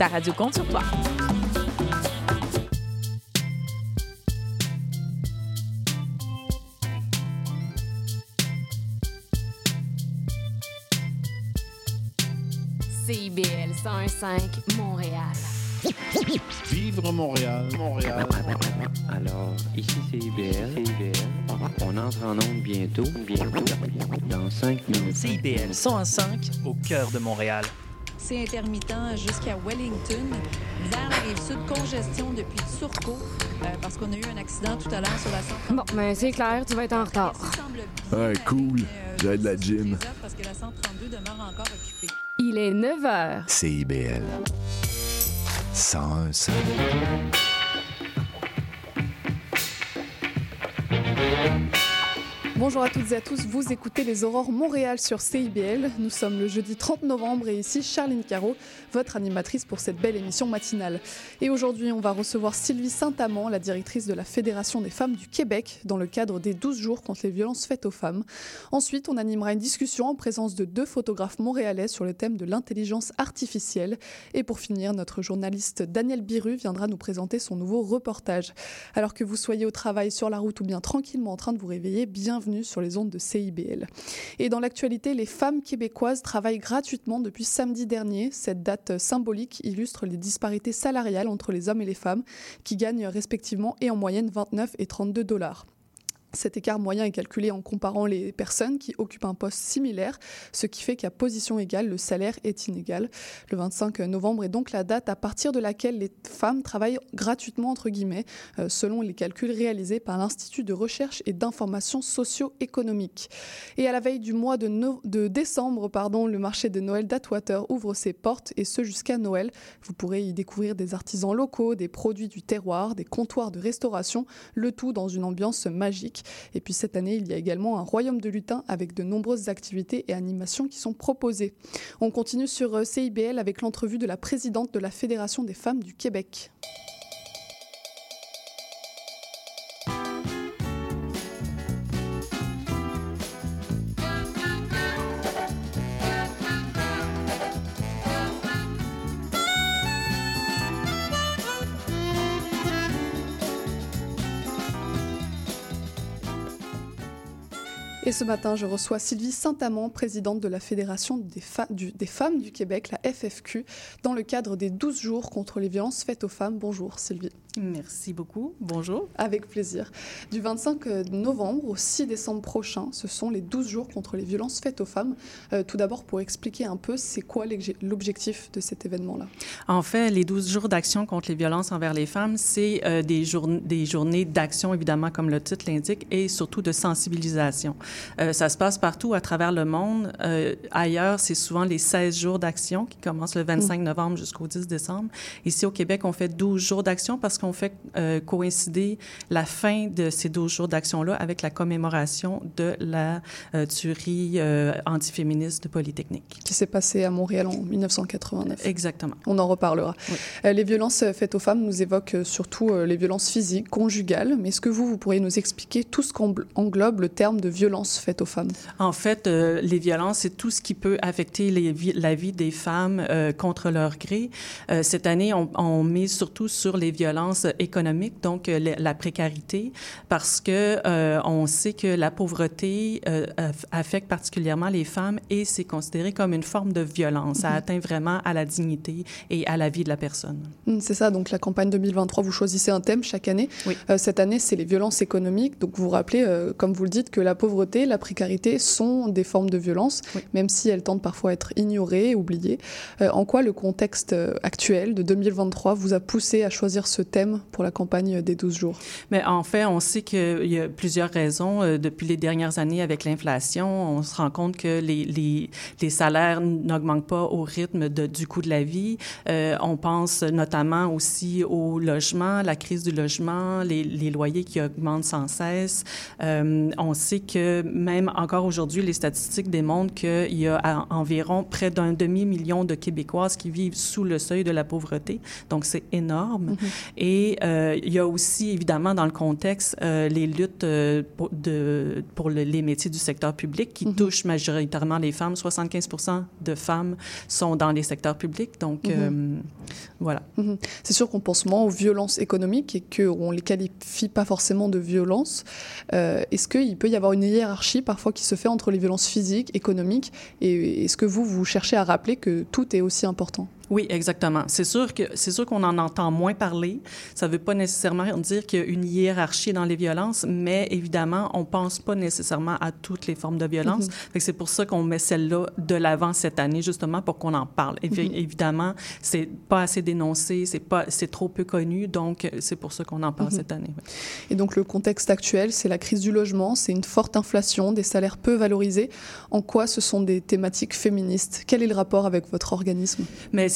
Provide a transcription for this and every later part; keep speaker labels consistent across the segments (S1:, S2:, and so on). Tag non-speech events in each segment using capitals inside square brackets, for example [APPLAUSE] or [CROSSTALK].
S1: Ta radio compte sur toi.
S2: CIBL 105 Montréal.
S3: Vivre Montréal, Montréal.
S4: Alors, ici c'est IBL. CIBL. On entre en onde bientôt, bientôt, dans 5 minutes.
S5: CIBL 105 au cœur de Montréal.
S6: C'est intermittent jusqu'à Wellington. Vers la rive sud, congestion depuis Turcot, euh, parce qu'on a eu un accident tout à l'heure sur la 132.
S2: Bon, ben c'est clair, tu vas être en retard.
S7: Ouais, cool. J'ai de la gym.
S6: Parce que la 132 demeure encore occupée.
S2: Il est 9 h.
S7: CIBL. 101
S8: Bonjour à toutes et à tous, vous écoutez les Aurores Montréal sur CIBL. Nous sommes le jeudi 30 novembre et ici Charline Caro, votre animatrice pour cette belle émission matinale. Et aujourd'hui, on va recevoir Sylvie Saint-Amand, la directrice de la Fédération des femmes du Québec, dans le cadre des 12 jours contre les violences faites aux femmes. Ensuite, on animera une discussion en présence de deux photographes montréalais sur le thème de l'intelligence artificielle. Et pour finir, notre journaliste Daniel Biru viendra nous présenter son nouveau reportage. Alors que vous soyez au travail, sur la route ou bien tranquillement en train de vous réveiller, bienvenue sur les ondes de CIBL. Et dans l'actualité, les femmes québécoises travaillent gratuitement depuis samedi dernier. Cette date symbolique illustre les disparités salariales entre les hommes et les femmes qui gagnent respectivement et en moyenne 29 et 32 dollars. Cet écart moyen est calculé en comparant les personnes qui occupent un poste similaire, ce qui fait qu'à position égale, le salaire est inégal. Le 25 novembre est donc la date à partir de laquelle les femmes travaillent gratuitement, entre guillemets, euh, selon les calculs réalisés par l'Institut de recherche et d'information socio-économique. Et à la veille du mois de, décembre, le marché de Noël d'Atwater ouvre ses portes, et ce jusqu'à Noël. Vous pourrez y découvrir des artisans locaux, des produits du terroir, des comptoirs de restauration, le tout dans une ambiance magique. Et puis cette année, il y a également un royaume de lutin avec de nombreuses activités et animations qui sont proposées. On continue sur euh, CIBL avec l'entrevue de la présidente de la Fédération des femmes du Québec. Et ce matin, je reçois Sylvie Saint-Amand, présidente de la Fédération des, des femmes du Québec, la FFQ, dans le cadre des 12 jours contre les violences faites aux femmes. Bonjour Sylvie.
S9: Merci beaucoup. Bonjour.
S8: Avec plaisir. Du 25 novembre au 6 décembre prochain, ce sont les 12 jours contre les violences faites aux femmes. Euh, tout d'abord, pour expliquer un peu, c'est quoi l'obje- l'objectif de cet événement-là?
S9: En fait, les 12 jours d'action contre les violences envers les femmes, c'est euh, des, journ- des journées d'action, évidemment, comme le titre l'indique, et surtout de sensibilisation. Euh, ça se passe partout à travers le monde. Euh, ailleurs, c'est souvent les 16 jours d'action qui commencent le 25 novembre jusqu'au 10 décembre. Ici, au Québec, on fait 12 jours d'action parce qu'on fait euh, coïncider la fin de ces 12 jours d'action-là avec la commémoration de la euh, tuerie euh, antiféministe de Polytechnique.
S8: qui s'est passé à Montréal en 1989
S9: Exactement.
S8: On en reparlera.
S9: Oui.
S8: Euh, les violences faites aux femmes nous évoquent surtout les violences physiques, conjugales. Mais est-ce que vous, vous pourriez nous expliquer tout ce qu'englobe le terme de violence faite aux femmes?
S9: En fait, les violences, c'est tout ce qui peut affecter les vi- la vie des femmes contre leur gré. Cette année, on, on mise surtout sur les violences économiques, donc euh, la, précarité, parce que euh, on sait que la pauvreté euh, aff- affecte particulièrement les femmes et c'est considéré comme une forme de violence. Ça atteint vraiment à la dignité et à la vie de la personne.
S8: Hmm, C'est ça, donc la campagne 2023, vous choisissez un thème chaque année.
S9: Oui.
S8: Euh, cette année, c'est les violences économiques. Donc vous vous rappelez, comme vous le dites, que la pauvreté, la précarité sont des formes de violence,
S9: Oui.
S8: même si elles tentent parfois à être ignorées, oubliées. En quoi le contexte actuel de 2023 vous a poussé à choisir ce thème pour la campagne des 12 jours
S9: Mais en fait, on sait qu'il y a plusieurs raisons. Euh, depuis les dernières années, avec l'inflation, on se rend compte que les, les, les salaires n'augmentent pas au rythme de, du coût de la vie. Euh, on pense notamment aussi au logement, la crise du logement, les, les loyers qui augmentent sans cesse. Euh, on sait que même encore aujourd'hui, les statistiques démontrent qu'il y a environ près d'un demi-million de Québécoises qui vivent sous le seuil de la pauvreté. Donc, c'est énorme. Et euh, il y a aussi, évidemment, dans le contexte, euh, les luttes euh, pour, de, pour le- les métiers du secteur public qui touchent majoritairement les femmes. 75% de femmes sont dans les secteurs publics. Donc, euh, Voilà.
S8: Mhm. C'est sûr qu'on pense moins aux violences économiques et qu'on ne les qualifie pas forcément de violences. Est-ce qu'il peut y avoir une hiérarchie parfois qui se fait entre les violences physiques, économiques? Et est-ce que vous, vous cherchez à rappeler que tout est aussi important?
S9: Oui, exactement. C'est sûr que c'est sûr qu'on en entend moins parler. Ça ne veut pas nécessairement dire qu'il y a une hiérarchie dans les violences, mais évidemment, on pense pas nécessairement à toutes les formes de violence. Mm C'est pour ça qu'on met celle-là de l'avant cette année, justement pour qu'on en parle. Mm Évidemment, c'est pas assez dénoncé, c'est pas, c'est trop peu connu, donc c'est pour ça qu'on en parle mm-hmm. cette année.
S8: Et donc le contexte actuel, c'est la crise du logement, c'est une forte inflation, des salaires peu valorisés. En quoi ce sont des thématiques féministes? Quel est le rapport avec votre organisme?
S9: Mais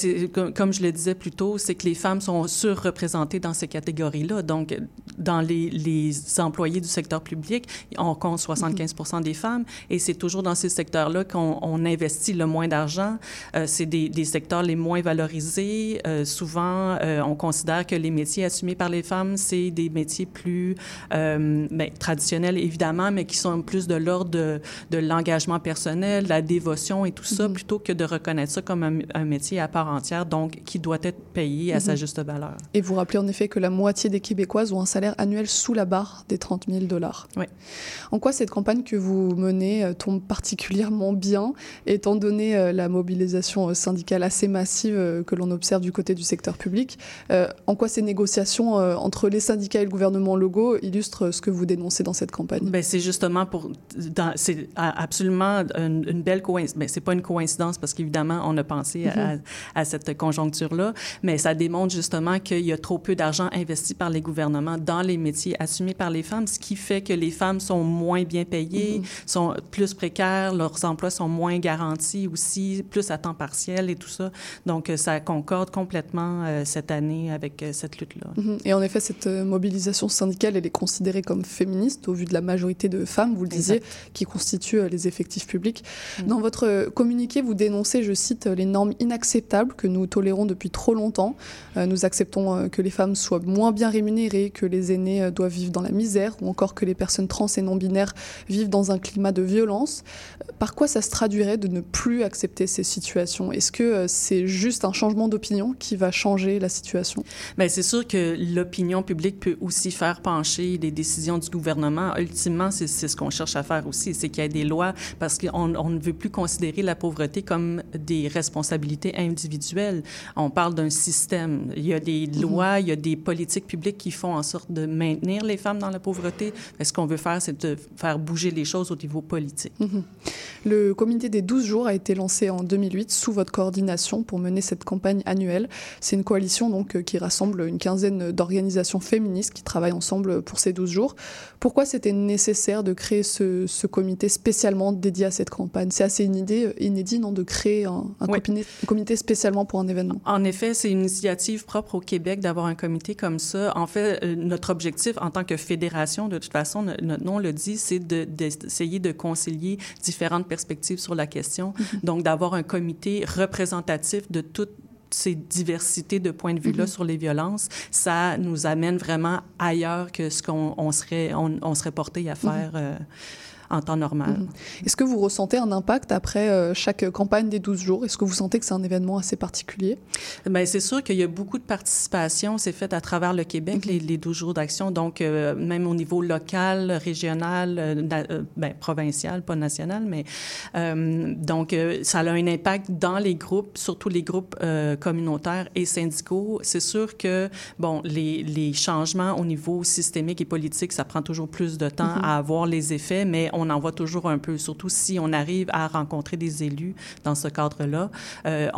S9: comme je le disais plus tôt, c'est que les femmes sont surreprésentées dans ces catégories-là. Donc, dans les, les, employés du secteur public, on compte 75 des femmes et c'est toujours dans ces secteurs-là qu'on on investit le moins d'argent. Euh, c'est des, des, secteurs les moins valorisés. Euh, souvent, euh, on considère que les métiers assumés par les femmes, c'est des métiers plus ben, traditionnels, évidemment, mais qui sont plus de l'ordre de, de l'engagement personnel, la dévotion et tout ça, mm-hmm. plutôt que de reconnaître ça comme un, un métier à part entière, donc qui doit être payé à sa mm-hmm. juste valeur.
S8: Et vous rappelez en effet que la moitié des Québécoises ont un salaire annuel sous la barre des 30 000 dollars.
S9: Oui.
S8: En quoi cette campagne que vous menez euh, tombe particulièrement bien, étant donné euh, la mobilisation euh, syndicale assez massive que l'on observe du côté du secteur public En quoi ces négociations entre les syndicats et le gouvernement logo illustrent ce que vous dénoncez dans cette campagne?
S9: Ben, C'est justement pour... C'est absolument une, belle coïncidence. C'est pas une coïncidence parce qu'évidemment, on a pensé à, mhm. À, cette conjoncture-là, mais ça démontre justement qu'il y a trop peu d'argent investi par les gouvernements dans les métiers assumés par les femmes, ce qui fait que les femmes sont moins bien payées, mm-hmm. sont plus précaires, leurs emplois sont moins garantis aussi, plus à temps partiel et tout ça. Donc, euh, ça concorde complètement euh, cette année avec euh, cette lutte-là.
S8: Mm-hmm. Et en effet, cette mobilisation syndicale, elle est considérée comme féministe au vu de la majorité de femmes, vous le disiez, qui constituent les effectifs publics. Mm. Dans votre communiqué, vous dénoncez, je cite, les normes inacceptables que nous tolérons depuis trop longtemps. nous acceptons que les femmes soient moins bien rémunérées, que les aînés euh, doivent vivre dans la misère ou encore que les personnes trans et non binaires vivent dans un climat de violence. Par quoi ça se traduirait de ne plus accepter ces situations? Est-ce que euh, c'est juste un changement d'opinion qui va changer la situation?
S9: Bien, c'est sûr que l'opinion publique peut aussi faire pencher les décisions du gouvernement. Ultimement, c'est ce qu'on cherche à faire aussi, c'est qu'il y ait des lois parce qu'on ne veut plus considérer la pauvreté comme des responsabilités individuelles. On parle d'un système. Il y a des mm-hmm. lois, il y a des politiques publiques qui font en sorte de maintenir les femmes dans la pauvreté. ce qu'on veut faire, c'est de faire bouger les choses au niveau politique.
S8: Mhm. Le comité des 12 jours a été lancé en 2008 sous votre coordination pour mener cette campagne annuelle. C'est une coalition donc euh, qui rassemble une quinzaine d'organisations féministes qui travaillent ensemble pour ces 12 jours. Pourquoi c'était nécessaire de créer ce, comité spécialement dédié à cette campagne? C'est assez inédit, inédit non, de créer un, comité, spécialement pour un événement?
S9: En effet, c'est une initiative propre au Québec d'avoir un comité comme ça. En fait, euh, notre objectif en tant que fédération, de toute façon, notre nom le dit, c'est d'essayer de, concilier différentes perspectives sur la question. Mm-hmm. Donc, d'avoir un comité représentatif de toutes ces diversités de points de vue-là mm-hmm. sur les violences, ça nous amène vraiment ailleurs que ce qu'on serait, on, serait porté à mm-hmm. faire. Euh, en temps normal. Mhm.
S8: Est-ce que vous ressentez un impact après euh, chaque campagne des 12 jours? Est-ce que vous sentez que c'est un événement assez particulier?
S9: Bien, c'est sûr qu'il y a beaucoup de participation. C'est fait à travers le Québec, mhm. les, les, 12 jours d'action. Donc, euh, même au niveau local, régional, euh, ben, provincial, pas national, mais donc, ça a un impact dans les groupes, surtout les groupes communautaires et syndicaux. C'est sûr que, bon, les, les, changements au niveau systémique et politique, ça prend toujours plus de temps mhm. à avoir les effets, mais on en voit toujours un peu, surtout si on arrive à rencontrer des élus dans ce cadre-là. Euh,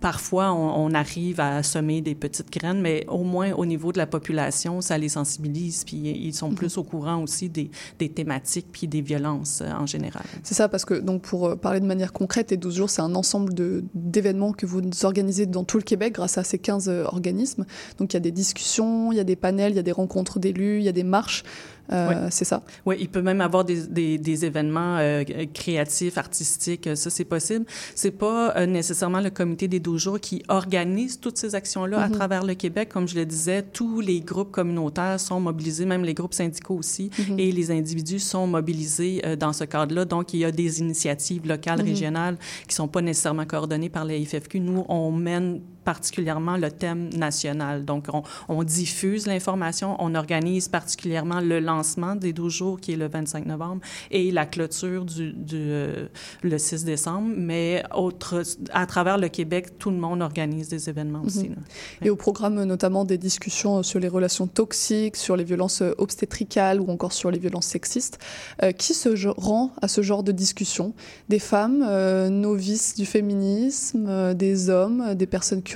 S9: parfois, on, arrive à semer des petites graines, mais au moins au niveau de la population, ça les sensibilise, puis ils sont plus mhm. au courant aussi des, thématiques puis des violences euh, en général.
S8: C'est ça, parce que donc pour euh, parler de manière concrète, les 12 jours, c'est un ensemble d'événements que vous organisez dans tout le Québec grâce à ces 15 organismes. Donc il y a des discussions, il y a des panels, il y a des rencontres d'élus, il y a des marches. Euh, c'est ça.
S9: Oui, il peut même avoir des, des, des événements euh, créatifs, artistiques, ça c'est possible. C'est pas euh, nécessairement le comité des 12 jours qui organise toutes ces actions-là à mhm. travers le Québec. Comme je le disais, tous les groupes communautaires sont mobilisés, même les groupes syndicaux aussi, mhm. et les individus sont mobilisés dans ce cadre-là. Donc, il y a des initiatives locales, mhm. régionales qui sont pas nécessairement coordonnées par la FFQ. Nous, on mène particulièrement le thème national. Donc, on, on diffuse l'information, on organise particulièrement le lancement des 12 jours, qui est le 25 novembre, et la clôture du, du euh, le 6 décembre. Mais autre, à travers le Québec, tout le monde organise des événements
S8: Mhm.
S9: aussi. là.
S8: Et au programme, notamment des discussions sur les relations toxiques, sur les violences euh, obstétricales ou encore sur les violences sexistes. Euh, qui se rend à ce genre de discussion? Des femmes, euh, novices du féminisme, des hommes, des personnes curieuses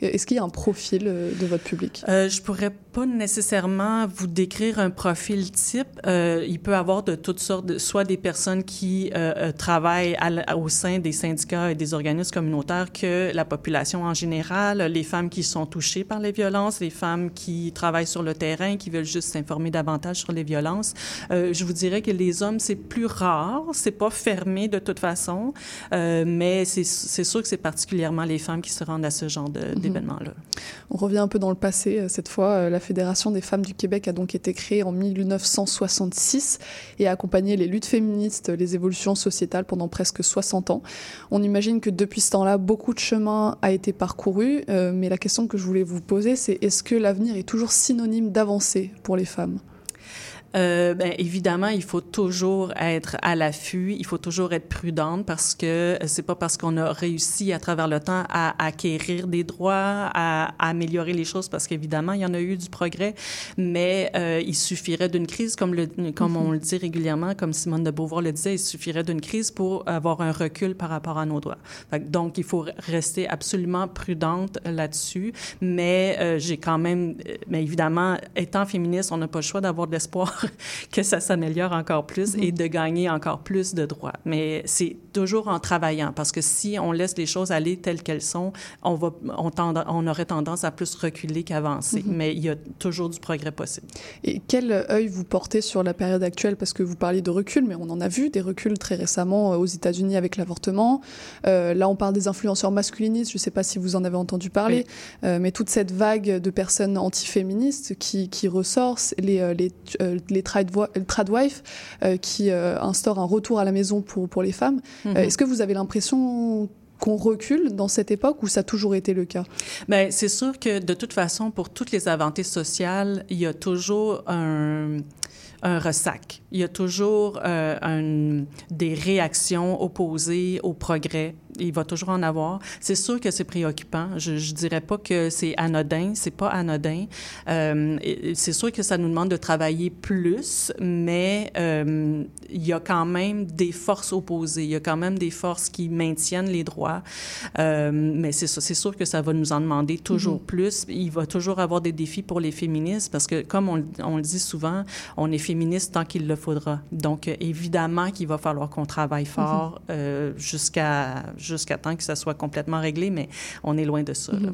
S8: Est-ce qu'il y a un profil euh, de votre public?
S9: Euh, je pourrais pas nécessairement vous décrire un profil type. Euh, il peut avoir de toutes sortes, soit des personnes qui euh, travaillent au sein des syndicats et des organismes communautaires que la population en général, les femmes qui sont touchées par les violences, les femmes qui travaillent sur le terrain, qui veulent juste s'informer davantage sur les violences. Je vous dirais que les hommes, c'est plus rare, c'est pas fermé de toute façon, mais c'est sûr que c'est particulièrement les femmes qui se rendent à ce genre de- d'événements-là.
S8: On revient un peu dans le passé. euh, Cette fois, euh, la Fédération des femmes du Québec a donc été créée en 1966 et a accompagné les luttes féministes, les évolutions sociétales pendant presque 60 ans. On imagine que depuis ce temps-là, beaucoup de chemin a été parcouru. euh, mais la question que je voulais vous poser, c'est est-ce que l'avenir est toujours synonyme d'avancée pour les femmes?
S9: Euh, ben, évidemment, il faut toujours être à l'affût, il faut toujours être prudente parce que c'est pas parce qu'on a réussi à travers le temps à acquérir des droits, à, à améliorer les choses, parce qu'évidemment, il y en a eu du progrès, mais euh, il suffirait d'une crise, comme, le, comme on le dit régulièrement, comme Simone de Beauvoir le disait, il suffirait d'une crise pour avoir un recul par rapport à nos droits. Fait donc, il faut rester absolument prudente là-dessus, mais euh, j'ai quand même, euh, mais évidemment, étant féministe, on n'a pas le choix d'avoir de l'espoir [LAUGHS] que ça s'améliore encore plus et de gagner encore plus de droits. Mais c'est toujours en travaillant, parce que si on laisse les choses aller telles qu'elles sont, on, va, on, tend- on aurait tendance à plus reculer qu'avancer. Mais il y a toujours du progrès possible.
S8: Et quel œil vous portez sur la période actuelle? Parce que vous parliez de recul, mais on en a vu des reculs très récemment euh, aux États-Unis avec l'avortement. Euh, là, on parle des influenceurs masculinistes. Je ne sais pas si vous en avez entendu parler, Euh, mais toute cette vague de personnes antiféministes qui, qui ressort, les, les, les tradwi- tradwives euh, qui euh, instaurent un retour à la maison pour, pour les femmes.
S9: Mhm.
S8: Euh, Est-ce que vous avez l'impression qu'on recule dans cette époque ou ça a toujours été le cas?
S9: Bien, c'est sûr que de toute façon, pour toutes les avancées sociales, il y a toujours un, un ressac. Il y a toujours euh, un- des réactions opposées au progrès. Il va toujours en avoir. C'est sûr que c'est préoccupant. Je, je dirais pas que c'est anodin. C'est pas anodin. Euh, c'est sûr que ça nous demande de travailler plus, mais euh, il y a quand même des forces opposées. Il y a quand même des forces qui maintiennent les droits. Euh, mais c'est sûr que ça va nous en demander toujours plus. Il va toujours avoir des défis pour les féministes parce que, comme on, le- on le dit souvent, on est féministe tant qu'il le faudra. Donc, évidemment qu'il va falloir qu'on travaille fort euh, jusqu'à jusqu'à temps que ça soit complètement réglé, mais on est loin de ça. là.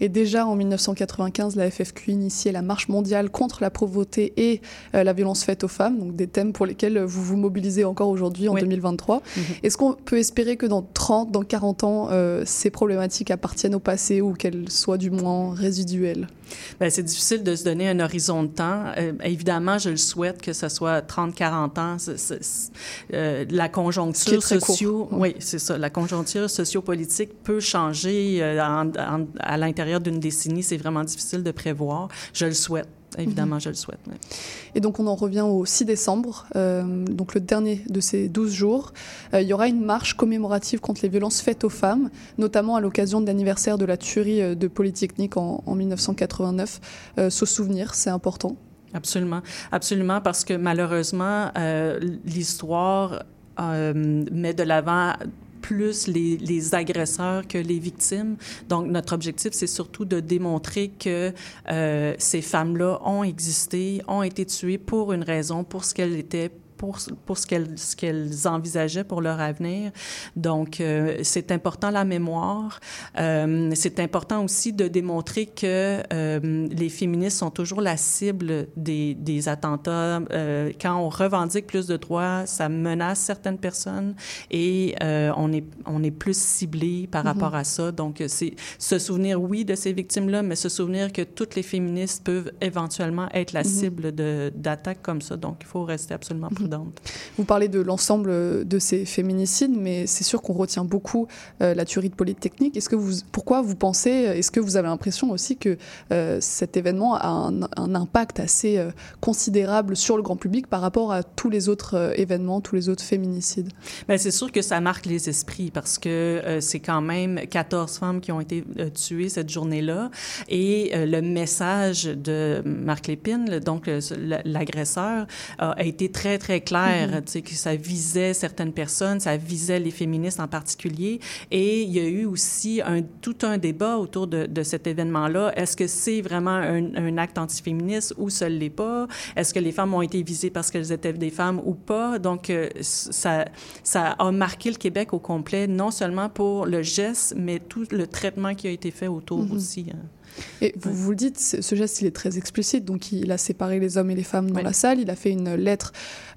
S8: Et déjà en 1995, la FFQ initiait la marche mondiale contre la pauvreté et euh, la violence faite aux femmes, donc des thèmes pour lesquels vous vous mobilisez encore aujourd'hui en
S9: Oui.
S8: 2023.
S9: Mhm.
S8: Est-ce qu'on peut espérer que dans 30, dans 40 ans, euh, ces problématiques appartiennent au passé ou qu'elles soient du moins résiduelles?
S9: Ben, c'est difficile de se donner un horizon de temps. Euh, évidemment, je le souhaite que ce soit 30, 40 ans. C'est- c'est- c'est- euh, la
S8: est
S9: conjoncture
S8: court.
S9: socio, oui, c'est ça. La conjoncture sociopolitique peut changer euh, en- en- à l'intérieur d'une décennie. C'est vraiment difficile de prévoir. Je le souhaite. Évidemment, je le souhaite. oui.
S8: Et donc on en revient au 6 décembre, euh, donc le dernier de ces 12 jours. Euh, il y aura une marche commémorative contre les violences faites aux femmes, notamment à l'occasion de l'anniversaire de la tuerie de Polytechnique en, en 1989. Euh, ce souvenir, c'est important.
S9: Absolument, absolument, parce que malheureusement, l'histoire met de l'avant plus les, agresseurs que les victimes. Donc, notre objectif, c'est surtout de démontrer que euh, ces femmes-là ont existé, ont été tuées pour une raison, pour ce qu'elles étaient, pour, pour ce qu'elles qu'elles envisageaient pour leur avenir. Donc, euh, c'est important la mémoire. Euh, c'est important aussi de démontrer que euh, les féministes sont toujours la cible des, des attentats. Euh, quand on revendique plus de droits, ça menace certaines personnes et euh, on, est, on est plus ciblé par rapport à ça. Donc, c'est se souvenir, oui, de ces victimes-là, mais se souvenir que toutes les féministes peuvent éventuellement être la cible de- d'attaques comme ça. Donc, il faut rester absolument prudent. Prudente.
S8: Vous parlez de l'ensemble de ces féminicides, mais c'est sûr qu'on retient beaucoup euh, la tuerie de Polytechnique. Est-ce que vous, pourquoi vous pensez, est-ce que vous avez l'impression aussi que euh, cet événement a un, un impact assez euh, considérable sur le grand public par rapport à tous les autres événements, tous les autres féminicides?
S9: Bien, c'est sûr que ça marque les esprits parce que c'est quand même 14 femmes qui ont été tuées cette journée-là. Et le message de Marc Lépine, donc l'agresseur, a été très, très clair. Mm -hmm. Tu sais, que ça visait certaines personnes, ça visait les féministes en particulier. Et il y a eu aussi un, tout un débat autour de, de cet événement-là. Est-ce que c'est vraiment un, un acte antiféministe ou ce l'est pas? Est-ce que les femmes ont été visées parce qu'elles étaient des femmes ou pas? Donc, euh, ça, ça a marqué le Québec au complet, non seulement pour le geste, mais tout le traitement qui a été fait autour mm -hmm. aussi. Hein.
S8: Et vous, vous le dites, ce geste, il est très explicite. Donc, il a séparé les hommes et les femmes dans la salle. Il a fait une lettre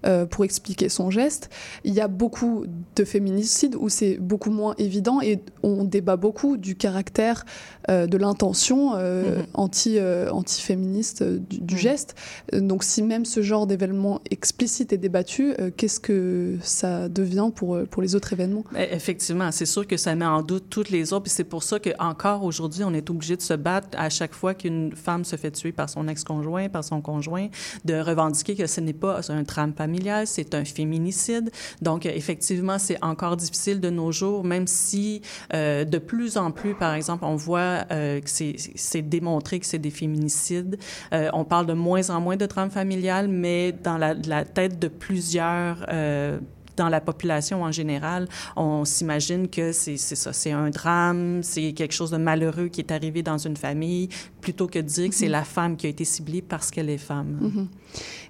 S8: euh, pour expliquer son geste. Il y a beaucoup de féminicides où c'est beaucoup moins évident et on débat beaucoup du caractère euh, de l'intention euh, mm -hmm. anti, anti-féministe du, du mm -hmm. geste. Donc, si même ce genre d'événement explicite est débattu, qu'est-ce que ça devient pour, pour les autres événements?
S9: Effectivement, c'est sûr que ça met en doute toutes les autres. Puis c'est pour ça qu'encore aujourd'hui, on est obligé de se battre à chaque fois qu'une femme se fait tuer par son ex-conjoint, par son conjoint, de revendiquer que ce n'est pas un drame familial, c'est un féminicide. Donc, effectivement, c'est encore difficile de nos jours, même si euh, de plus en plus, par exemple, on voit euh, que c'est démontré que c'est des féminicides. Euh, on parle de moins en moins de drame familial, mais dans la, la tête de plusieurs euh, dans la population en général, on s'imagine que c'est ça, c'est un drame, c'est quelque chose de malheureux qui est arrivé dans une famille, plutôt que de dire que c'est la femme qui a été ciblée parce qu'elle est femme.
S8: Mm -hmm.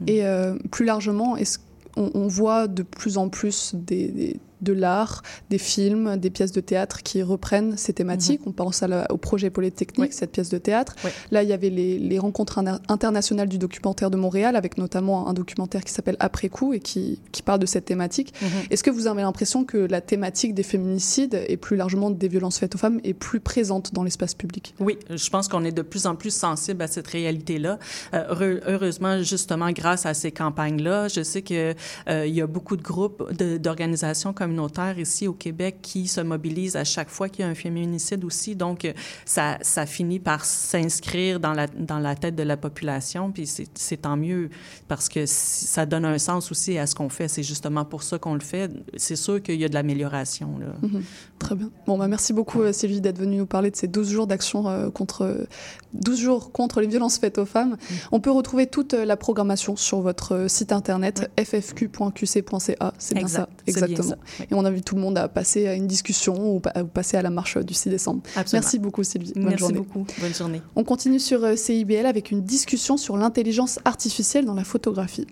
S8: Et euh, plus largement, est-ce on voit de plus en plus des, des de l'art, des films, des pièces de théâtre qui reprennent ces thématiques. -hmm. On pense à la, au projet Polytechnique, oui. cette pièce de théâtre. Oui. Là, il y avait les, les rencontres internationales du documentaire de Montréal, avec notamment un documentaire qui s'appelle Après coup et qui, qui, parle de cette thématique. -hmm. Est-ce que vous avez l'impression que la thématique des féminicides et plus largement des violences faites aux femmes est plus présente dans l'espace public?
S9: Oui, je pense qu'on est de plus en plus sensible à cette réalité-là. Euh, heureusement, justement, grâce à ces campagnes-là, je sais qu'il euh, y a beaucoup de groupes d'organisations comme communautaires ici au Québec qui se mobilisent à chaque fois qu'il y a un féminicide aussi. Donc, ça, ça finit par s'inscrire dans la, dans la tête de la population. Puis c'est tant mieux parce que ça donne un sens aussi à ce qu'on fait. C'est justement pour ça qu'on le fait. C'est sûr qu'il y a de l'amélioration.
S8: Mm -hmm. Très bien. Bon, bah, merci beaucoup, Sylvie, d'être venue nous parler de ces 12 jours d'action euh, contre 12 jours contre les violences faites aux femmes. Mm -hmm. On peut retrouver toute la programmation sur votre site internet oui. ffq.qc.ca. C'est bien ça, exactement. Bien ça. Et on invite tout le monde à passer à une discussion ou à passer à la marche du 6 décembre.
S9: Absolument.
S8: Merci beaucoup, Sylvie.
S9: Bonne Merci journée. beaucoup. Bonne journée.
S8: On continue sur CIBL avec une discussion sur l'intelligence artificielle dans la photographie.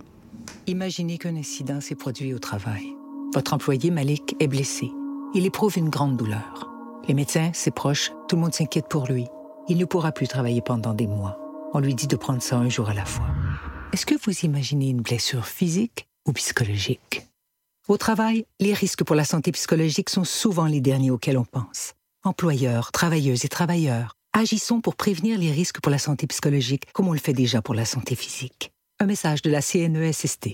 S1: Imaginez qu'un incident s'est produit au travail. Votre employé Malik est blessé. Il éprouve une grande douleur. Les médecins, ses proches, tout le monde s'inquiète pour lui. Il ne pourra plus travailler pendant des mois. On lui dit de prendre ça un jour à la fois. Est-ce que vous imaginez une blessure physique ou psychologique? Au travail, les risques pour la santé psychologique sont souvent les derniers auxquels on pense. Employeurs, travailleuses et travailleurs, agissons pour prévenir les risques pour la santé psychologique comme on le fait déjà pour la santé physique. Un message de la CNESST.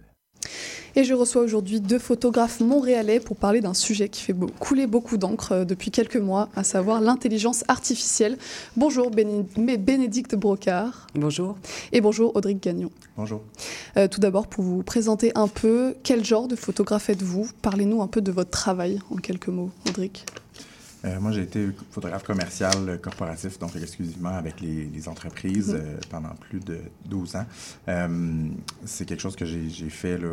S8: Et je reçois aujourd'hui deux photographes montréalais pour parler d'un sujet qui fait couler beaucoup d'encre euh, depuis quelques mois, à savoir l'intelligence artificielle. Bonjour Bénédicte Brocard.
S10: Bonjour.
S8: Et bonjour Audric Gagnon.
S11: Bonjour.
S8: Euh, tout d'abord, pour vous présenter un peu, quel genre de photographe êtes-vous? Parlez-nous un peu de votre travail en quelques mots, Audric.
S11: Euh, moi, j'ai été photographe commercial euh, corporatif, donc exclusivement avec les, entreprises mhm. euh, pendant plus de 12 ans. c'est quelque chose que j'ai fait, là,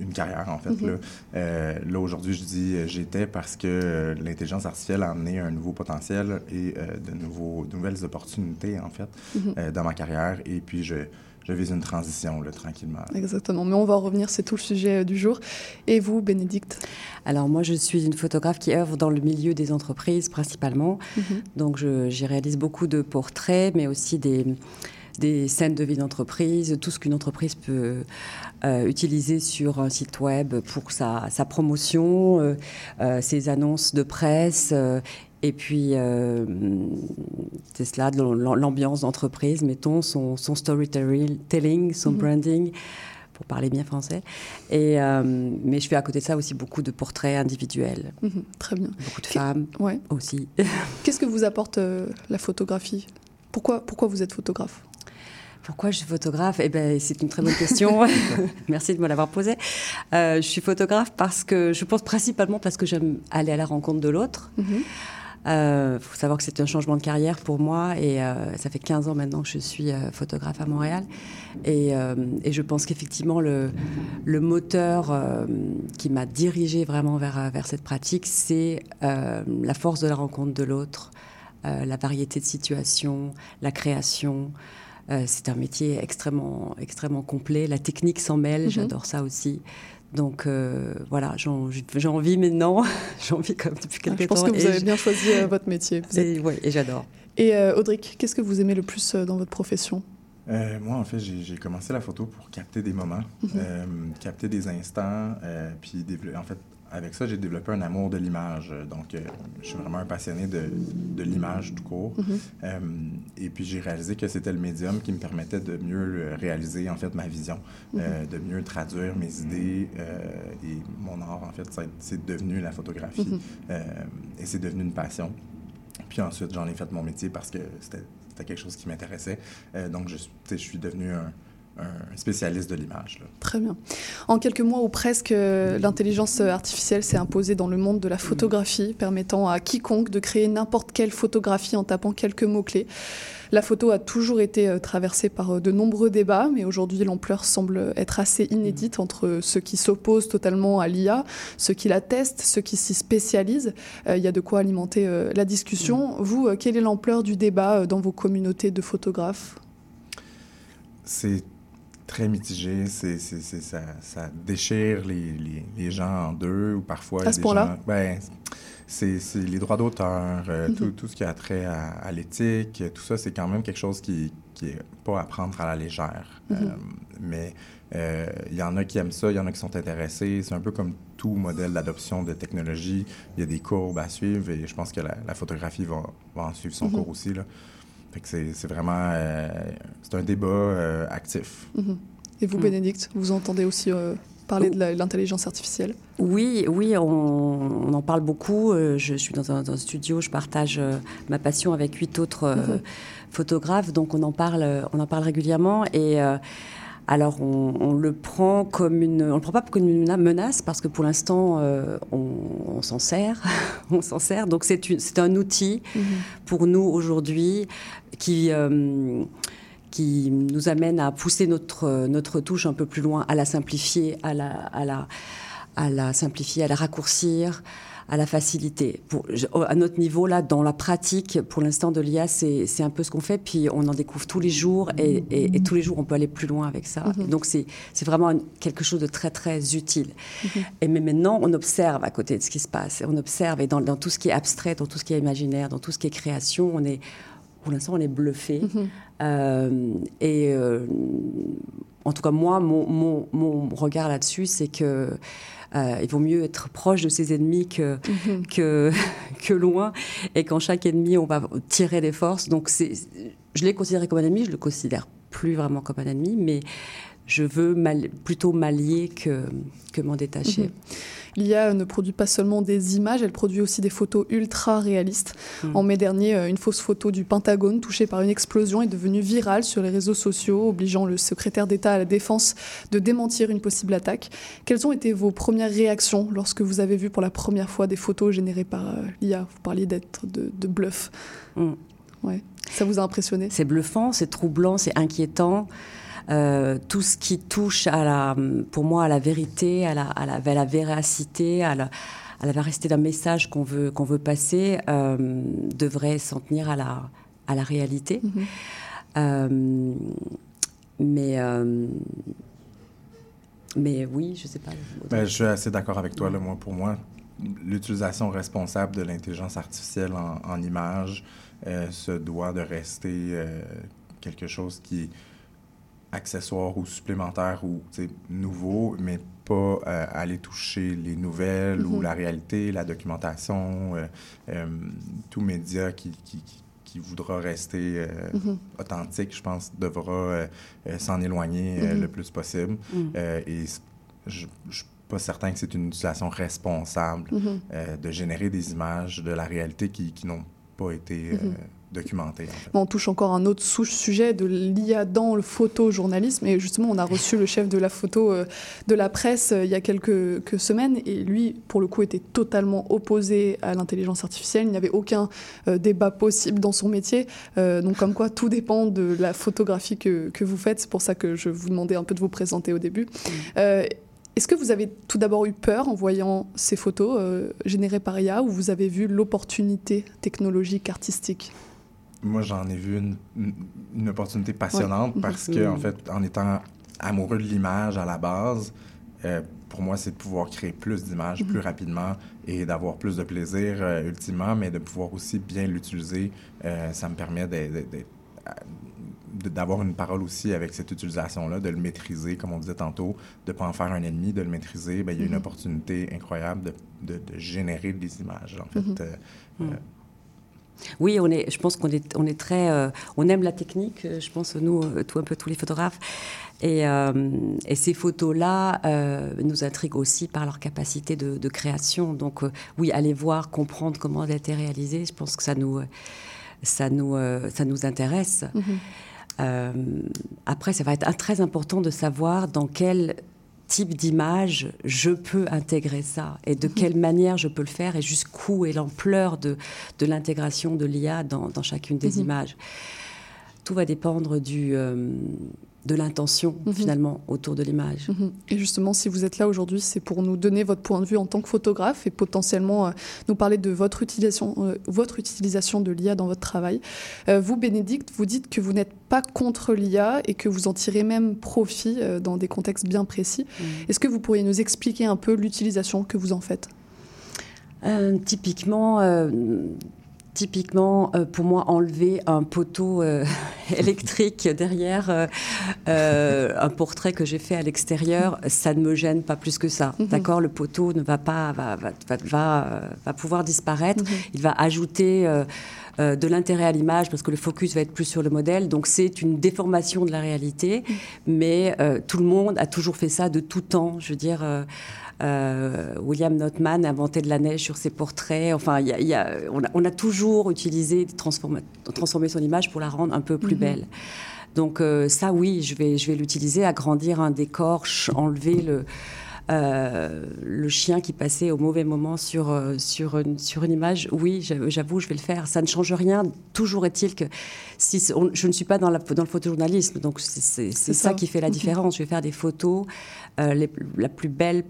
S11: une carrière en fait. Mhm. Là, là aujourd'hui, je dis j'étais parce que l'intelligence artificielle a amené un nouveau potentiel et de, nouveaux, de nouvelles opportunités en fait mhm. dans ma carrière. Et puis, je je vise une transition, là, tranquillement.
S8: Exactement. Mais on va en revenir, c'est tout le sujet euh, du jour. Et vous, Bénédicte?
S10: Alors, moi, je suis une photographe qui œuvre dans le milieu des entreprises, principalement. Mhm. Donc, j'y réalise beaucoup de portraits, mais aussi des, des scènes de vie d'entreprise, tout ce qu'une entreprise peut euh, utiliser sur un site web pour sa, sa promotion, euh, ses annonces de presse et puis, euh, c'est cela, l'ambiance d'entreprise, mettons, son, son storytelling, son mhm. branding, pour parler bien français. Et, euh, mais je fais à côté de ça aussi beaucoup de portraits individuels.
S8: Mhm, très bien.
S10: Beaucoup de femmes ouais. aussi.
S8: Qu'est-ce que vous apporte euh, la photographie? Pourquoi, pourquoi vous êtes photographe?
S10: Pourquoi je suis photographe? Eh ben, c'est une très bonne question. [LAUGHS] Merci de me l'avoir posée. je suis photographe parce que je pense principalement parce que j'aime aller à la rencontre de l'autre. Mhm. Il euh, faut savoir que c'est un changement de carrière pour moi et euh, ça fait 15 ans maintenant que je suis euh, photographe à Montréal. Et, et je pense qu'effectivement, le, le, moteur qui m'a dirigé vraiment vers, vers cette pratique, c'est la force de la rencontre de l'autre, la variété de situations, la création. C'est un métier extrêmement, extrêmement complet. La technique s'en mêle, mm-hmm. j'adore ça aussi. Donc euh, voilà, j'ai envie maintenant, [LAUGHS] j'ai envie comme depuis quelques temps.
S8: Je pense que vous avez bien choisi euh, votre métier.
S10: Et j'adore.
S8: Et euh, Audric, qu'est-ce que vous aimez le plus dans votre profession?
S11: Moi, en fait, j'ai commencé la photo pour capter des moments, mhm. capter des instants, puis en fait, avec ça, j'ai développé un amour de l'image. Donc, euh, je suis vraiment un passionné de, de l'image tout court. Mm-hmm. Euh, et puis, j'ai réalisé que c'était le médium qui me permettait de mieux réaliser, en fait, ma vision, euh, mm-hmm. de mieux traduire mes idées. et mon art, en fait, c'est devenu la photographie. Mm-hmm. et c'est devenu une passion. Puis ensuite, j'en ai fait mon métier parce que c'était quelque chose qui m'intéressait. donc, je, je suis devenu un un spécialiste de l'image.
S8: Très bien. En quelques mois ou presque, euh, l'intelligence artificielle s'est imposée dans le monde de la photographie, permettant à quiconque de créer n'importe quelle photographie en tapant quelques mots-clés. La photo a toujours été euh, traversée par euh, de nombreux débats, mais aujourd'hui l'ampleur semble être assez inédite entre ceux qui s'opposent totalement à l'IA, ceux qui la testent, ceux qui s'y spécialisent. Il y a de quoi alimenter la discussion. Vous, quelle est l'ampleur du débat dans vos communautés de photographes?
S11: C'est très mitigé. C'est, ça, ça, déchire les, les, les, gens en deux, ou parfois...
S8: À ce point-là?
S11: Ben, c'est, les droits d'auteur, euh, tout, mm-hmm. tout, ce qui a trait à, l'éthique, tout ça, c'est quand même quelque chose qui n'est pas à prendre à la légère. Mm-hmm. Euh, mais euh, il y en a qui aiment ça, il y en a qui sont intéressés. C'est un peu comme tout modèle d'adoption de technologie. Il y a des courbes à suivre et je pense que la, photographie va, va, en suivre son mm-hmm. cours aussi. Là c'est vraiment euh, c'est un débat euh, actif.
S8: Mhm. Et vous, mm. Bénédicte, vous entendez aussi euh, parler de l'intelligence artificielle?
S10: Oui, oui, on, en parle beaucoup. Je suis dans un, studio, je partage ma passion avec huit autres mhm. photographes, donc on en parle, on en parle régulièrement et alors on, le prend comme une, on le prend pas comme une menace parce que pour l'instant euh, on, s'en sert, [LAUGHS] on s'en sert. Donc c'est c'est un outil mhm. pour nous aujourd'hui qui euh, qui nous amène à pousser notre notre touche un peu plus loin, à la simplifier, à la à la à la simplifier, à la raccourcir, à la facilité. Pour, à notre niveau, là, dans la pratique, pour l'instant de l'IA, c'est un peu ce qu'on fait, puis on en découvre tous les jours, et, et, tous les jours, on peut aller plus loin avec ça. Mhm. Donc, c'est vraiment quelque chose de très, très utile. Mhm. Et mais maintenant, on observe à côté de ce qui se passe, on observe, et dans, dans, tout ce qui est abstrait, dans tout ce qui est imaginaire, dans tout ce qui est création, on est, pour l'instant, on est bluffé. Mhm. Euh, et euh, en tout cas, moi, mon, mon, mon regard là-dessus, c'est que euh, il vaut mieux être proche de ses ennemis que, mhm. [LAUGHS] que, que loin. Et qu'en chaque ennemi, on va tirer les forces. Donc, je l'ai considéré comme un ennemi, je le considère plus vraiment comme un ennemi, mais je veux plutôt m'allier que, que m'en détacher. Mhm.
S8: L'IA ne produit pas seulement des images, elle produit aussi des photos ultra réalistes. Mhm. En mai dernier, euh, une fausse photo du Pentagone touchée par une explosion est devenue virale sur les réseaux sociaux, obligeant le secrétaire d'État à la Défense de démentir une possible attaque. Quelles ont été vos premières réactions lorsque vous avez vu pour la première fois des photos générées par euh, l'IA Vous parliez d'être de, bluff. Mm. Ouais. Ça vous a impressionné?
S10: C'est bluffant, c'est troublant, c'est inquiétant. Euh, tout ce qui touche à la, pour moi à la vérité, à la, à la, la véracité, à la, à la véracité d'un message qu'on veut, qu'on veut passer, euh, devrait s'en tenir à la, à la réalité. Mhm. Euh, mais, mais oui, je ne sais pas.
S11: Ben, je suis assez d'accord avec toi. Là, moi, pour moi, l'utilisation responsable de l'intelligence artificielle en, en images se doit de rester quelque chose qui accessoires ou supplémentaires ou nouveaux, mais pas euh, aller toucher les nouvelles ou mhm. la réalité, la documentation, euh, euh, tout média qui, qui, qui, voudra rester mhm. authentique, je pense, devra s'en éloigner mhm. le plus possible. et je ne suis pas certain que c'est une utilisation responsable de générer des images de la réalité qui, qui n'ont pas été documenté.
S8: On touche encore un autre sujet de l'IA dans le photojournalisme. Et justement, on a reçu le chef de la photo euh, de la presse euh, il y a quelques, semaines. Et lui, pour le coup, était totalement opposé à l'intelligence artificielle. Il n'y avait aucun débat possible dans son métier. donc, comme quoi, tout dépend de la photographie que, vous faites. C'est pour ça que je vous demandais un peu de vous présenter au début. Est-ce que vous avez tout d'abord eu peur en voyant ces photos générées par IA ou vous avez vu l'opportunité technologique, artistique?
S11: Moi, j'en ai vu une, une opportunité passionnante parce que, [LAUGHS] en fait, en étant amoureux de l'image à la base, euh, pour moi, c'est de pouvoir créer plus d'images mm-hmm. plus rapidement et d'avoir plus de plaisir euh, ultimement, mais de pouvoir aussi bien l'utiliser. Euh, ça me permet d'avoir une parole aussi avec cette utilisation-là, de le maîtriser, comme on disait tantôt, de ne pas en faire un ennemi, de le maîtriser. Bien, il y a une mm-hmm. opportunité incroyable de, de, générer des images, en fait. Mm-hmm. Mm.
S10: Oui, on est, je pense qu'on est, on est très, euh, on aime la technique. Euh, je pense nous, euh, tout un peu tous les photographes, et, ces photos-là nous intriguent aussi par leur capacité de, création. Donc oui, aller voir, comprendre comment elles ont été réalisées, je pense que ça nous, ça nous, ça nous intéresse. Mm-hmm. après, ça va être très important de savoir dans quel type d'image je peux intégrer ça et de mhm. quelle manière je peux le faire et jusqu'où est l'ampleur de, de l'intégration de l'IA dans, dans, chacune des mhm. images. Tout va dépendre du, euh, de l'intention mhm. finalement autour de l'image.
S8: Mhm. Et justement, si vous êtes là aujourd'hui, c'est pour nous donner votre point de vue en tant que photographe et potentiellement euh, nous parler de votre utilisation, euh, votre utilisation de l'IA dans votre travail. Euh, vous, Bénédicte, vous dites que vous n'êtes pas contre l'IA et que vous en tirez même profit dans des contextes bien précis. Mhm. Est-ce que vous pourriez nous expliquer un peu l'utilisation que vous en faites?
S10: Typiquement, typiquement, euh, pour moi, enlever un poteau euh, [LAUGHS] électrique derrière euh, un portrait que j'ai fait à l'extérieur, ça ne me gêne pas plus que ça. Mhm. D'accord? Le poteau ne va pas, va, va, va, va pouvoir disparaître. Mhm. Il va ajouter de l'intérêt à l'image parce que le focus va être plus sur le modèle. Donc, c'est une déformation de la réalité. Mhm. Mais tout le monde a toujours fait ça de tout temps. Je veux dire. Euh, William Notman inventé de la neige sur ses portraits. Enfin, y a, on, a, toujours utilisé, transformer son image pour la rendre un peu plus mhm. belle. Donc euh, ça, oui, je vais, je vais l'utiliser, agrandir un décor, enlever le, euh, le chien qui passait au mauvais moment sur, sur, une, sur une image, oui, j'avoue, je vais le faire. Ça ne change rien. Toujours est-il que si je ne suis pas dans, la, dans le photojournalisme, donc c'est ça. qui fait la différence. Je vais faire des photos la plus belle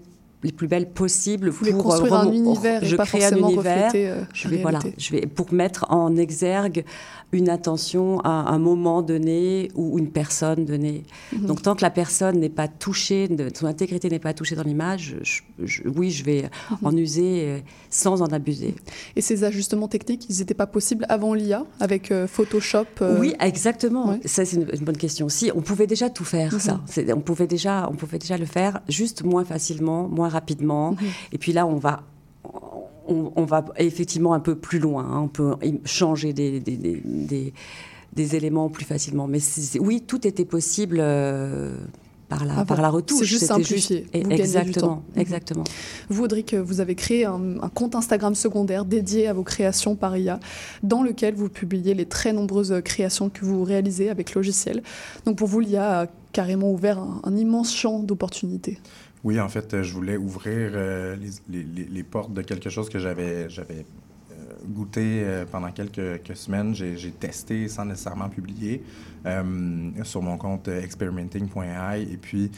S10: les plus belles possibles
S8: Vous pour construire un univers
S10: je
S8: et pas
S10: crée un univers.
S8: je
S10: vais, voilà, je vais pour mettre en exergue une attention à un moment donné ou une personne donnée. Mhm. Donc tant que la personne n'est pas touchée, son intégrité n'est pas touchée dans l'image, oui, je vais mhm. en user euh, sans en abuser.
S8: Et ces ajustements techniques, ils n'étaient pas possibles avant l'IA, avec euh, Photoshop
S10: euh Oui, exactement. Ça, c'est une, bonne question. Si, on pouvait déjà tout faire, mhm. ça. On pouvait, déjà, on pouvait déjà le faire, juste moins facilement, moins rapidement. Et puis là, on va on, va effectivement un peu plus loin. Hein. On peut changer des, des, éléments plus facilement. Mais oui, tout était possible. Euh, par la, ah par la retouche.
S8: C'est juste simplifié.
S10: Juste... exactement, mhm. exactement.
S8: Vous, Audric, vous avez créé un, compte Instagram secondaire dédié à vos créations par IA, dans lequel vous publiez les très nombreuses créations que vous réalisez avec logiciel. Donc pour vous, l'IA a carrément ouvert un immense champ d'opportunités.
S11: Oui, en fait, je voulais ouvrir euh, les, portes de quelque chose que j'avais j'avais euh, goûté euh, pendant quelques, semaines. J'ai testé sans nécessairement publier sur mon compte experimenting.ai. Et puis,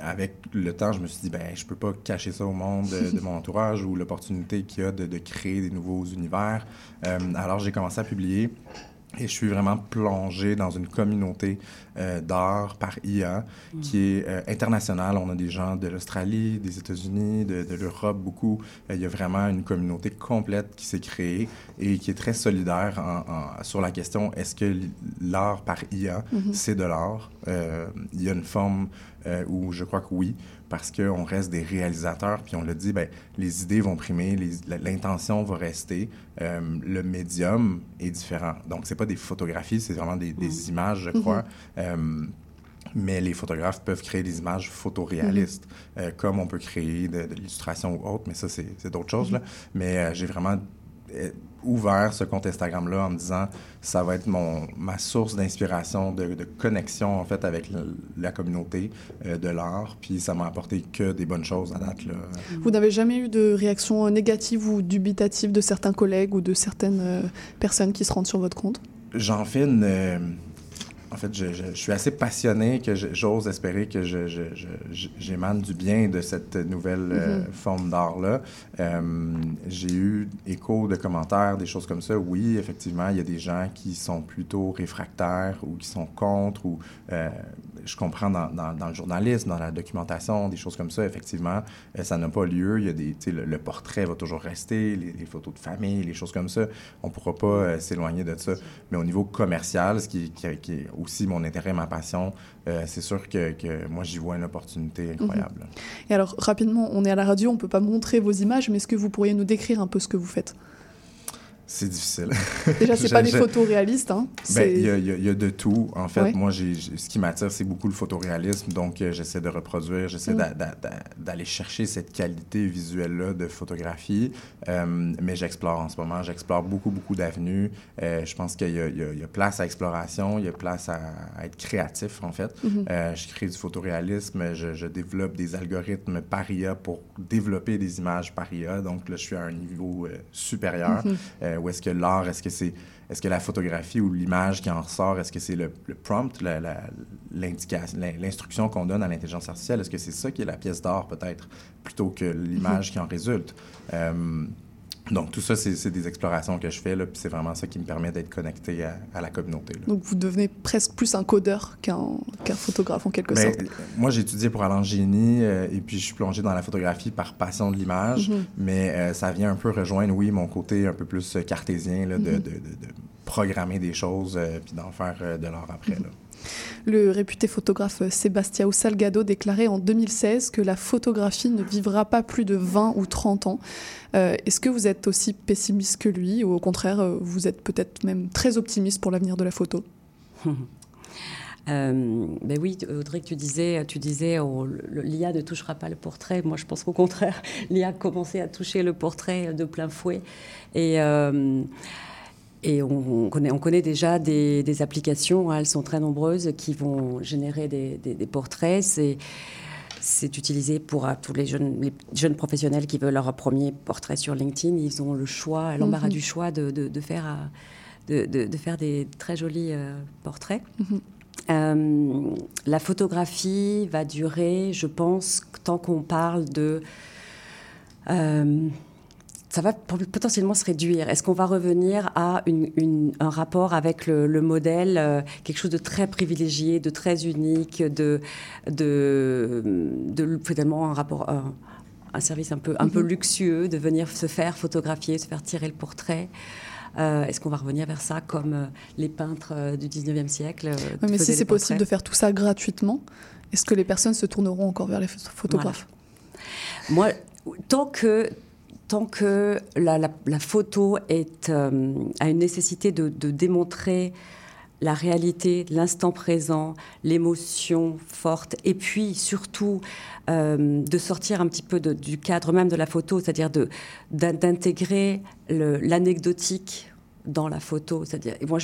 S11: avec le temps, je me suis dit, ben, je peux pas cacher ça au monde de, mon [LAUGHS] entourage ou l'opportunité qu'il y a de, de, créer des nouveaux univers. alors, j'ai commencé à publier. Et je suis vraiment plongé dans une communauté euh, d'art par IA qui est euh, internationale. On a des gens de l'Australie, des États-Unis, de, l'Europe, beaucoup. Euh, il y a vraiment une communauté complète qui s'est créée et qui est très solidaire en, sur la question est-ce que l'art par IA, mm-hmm. c'est de l'art? il y a une forme où je crois que oui parce qu'on reste des réalisateurs, puis on le dit, ben, les idées vont primer, l'intention va rester, euh, le médium est différent. Donc, c'est pas des photographies, c'est vraiment des, mm. images, je crois. Mm-hmm. Euh, mais les photographes peuvent créer des images photoréalistes, mm-hmm. euh, comme on peut créer de, l'illustration ou autre, mais ça, c'est d'autres choses. Là. Mm-hmm. Mais j'ai vraiment ouvert ce compte Instagram-là en me disant ça va être mon, ma source d'inspiration, de, connexion en fait avec la, communauté euh, de l'art. Puis ça m'a apporté que des bonnes choses à date. Là.
S8: Vous n'avez jamais eu de réaction négative ou dubitative de certains collègues ou de certaines euh, personnes qui se rendent sur votre compte?
S11: J'en fais une. En fait, je, suis assez passionné que j'ose espérer que j'émane du bien de cette nouvelle euh, mm-hmm. forme d'art-là. Euh, j'ai eu écho de commentaires, des choses comme ça. Oui, effectivement, il y a des gens qui sont plutôt réfractaires ou qui sont contre ou euh, je comprends dans, dans, le journalisme, dans la documentation, des choses comme ça, effectivement, euh, ça n'a pas lieu. Il y a des, le, le, portrait va toujours rester, les, photos de famille, les choses comme ça. On ne pourra pas euh, s'éloigner de ça. Mais au niveau commercial, ce qui, qui, est aussi mon intérêt, ma passion, euh, c'est sûr que, que moi, j'y vois une opportunité incroyable. Mhm.
S8: Et alors, rapidement, on est à la radio, on ne peut pas montrer vos images, mais est-ce que vous pourriez nous décrire un peu ce que vous faites?
S11: C'est difficile. [LAUGHS]
S8: Déjà, c'est pas des photos réalistes. Hein?
S11: Ben, il y, y, a de tout. En fait, moi, j'ai, ce qui m'attire, c'est beaucoup le photoréalisme. Donc, euh, j'essaie de reproduire, j'essaie mm. d'aller chercher cette qualité visuelle-là de photographie. Euh, mais j'explore en ce moment. J'explore beaucoup, beaucoup d'avenues. Euh, je pense qu'il y, y, a place à exploration, il y a place à, être créatif, en fait. Mm-hmm. je crée du photoréalisme. Je, je, développe des algorithmes par IA pour développer des images par IA. Donc, là, je suis à un niveau supérieur. Mm-hmm ou est-ce que l'art, est-ce que c'est est-ce que la photographie ou l'image qui en ressort, est-ce que c'est le, prompt, l'indication, l'instruction qu'on donne à l'intelligence artificielle, est-ce que c'est ça qui est la pièce d'art peut-être, plutôt que l'image qui en résulte? Euh, donc, tout ça, c'est des explorations que je fais, là, puis c'est vraiment ça qui me permet d'être connecté à, la communauté.
S8: Donc, vous devenez presque plus un codeur qu'un photographe, en quelque sorte.
S11: Moi, j'ai étudié pour aller en génie, euh, et puis je suis plongé dans la photographie par passion de l'image, mm-hmm. mais euh, ça vient un peu rejoindre, oui, mon côté un peu plus cartésien, là, de, mm-hmm. de, de, programmer des choses, euh, puis d'en faire de l'art après. Mm-hmm. Là.
S8: Le réputé photographe Sébastien Salgado déclarait en 2016 que la photographie ne vivra pas plus de 20 ou 30 ans. Euh, est-ce que vous êtes aussi pessimiste que lui ou au contraire, euh, vous êtes peut-être même très optimiste pour l'avenir de la photo? [LAUGHS]
S10: Euh, ben oui, Audrey, tu disais, tu disais oh, l'IA ne touchera pas le portrait. Moi, je pense qu'au contraire, [LAUGHS] l'IA a commencé à toucher le portrait de plein fouet. Et, et on, connaît, on connaît déjà des, applications, hein, elles sont très nombreuses, qui vont générer des, portraits. C'est, c'est utilisé pour euh, tous les jeunes, les jeunes professionnels qui veulent leur premier portrait sur LinkedIn. Ils ont le choix, l'embarras mhm. du choix de, de, faire, euh, de, de, faire des très jolis euh, portraits. Mhm. la photographie va durer, je pense, tant qu'on parle de ça va potentiellement se réduire. Est-ce qu'on va revenir à un rapport avec le, modèle, euh, quelque chose de très privilégié, de très unique, de, de, de finalement un rapport, un, service un peu, un peu mhm. luxueux, de venir se faire photographier, se faire tirer le portrait? Euh, Est-ce qu'on va revenir vers ça comme euh, les peintres du 19e siècle
S8: Mais si c'est possible de faire tout ça gratuitement, est-ce que les personnes se tourneront encore vers les photographes?
S10: Moi, tant que tant que la, photo est, euh, a une nécessité de, démontrer la réalité, l'instant présent, l'émotion forte, et puis surtout euh, de sortir un petit peu du cadre même de la photo, c'est-à-dire d'intégrer l'anecdotique dans la photo. C'est-à-dire, moi,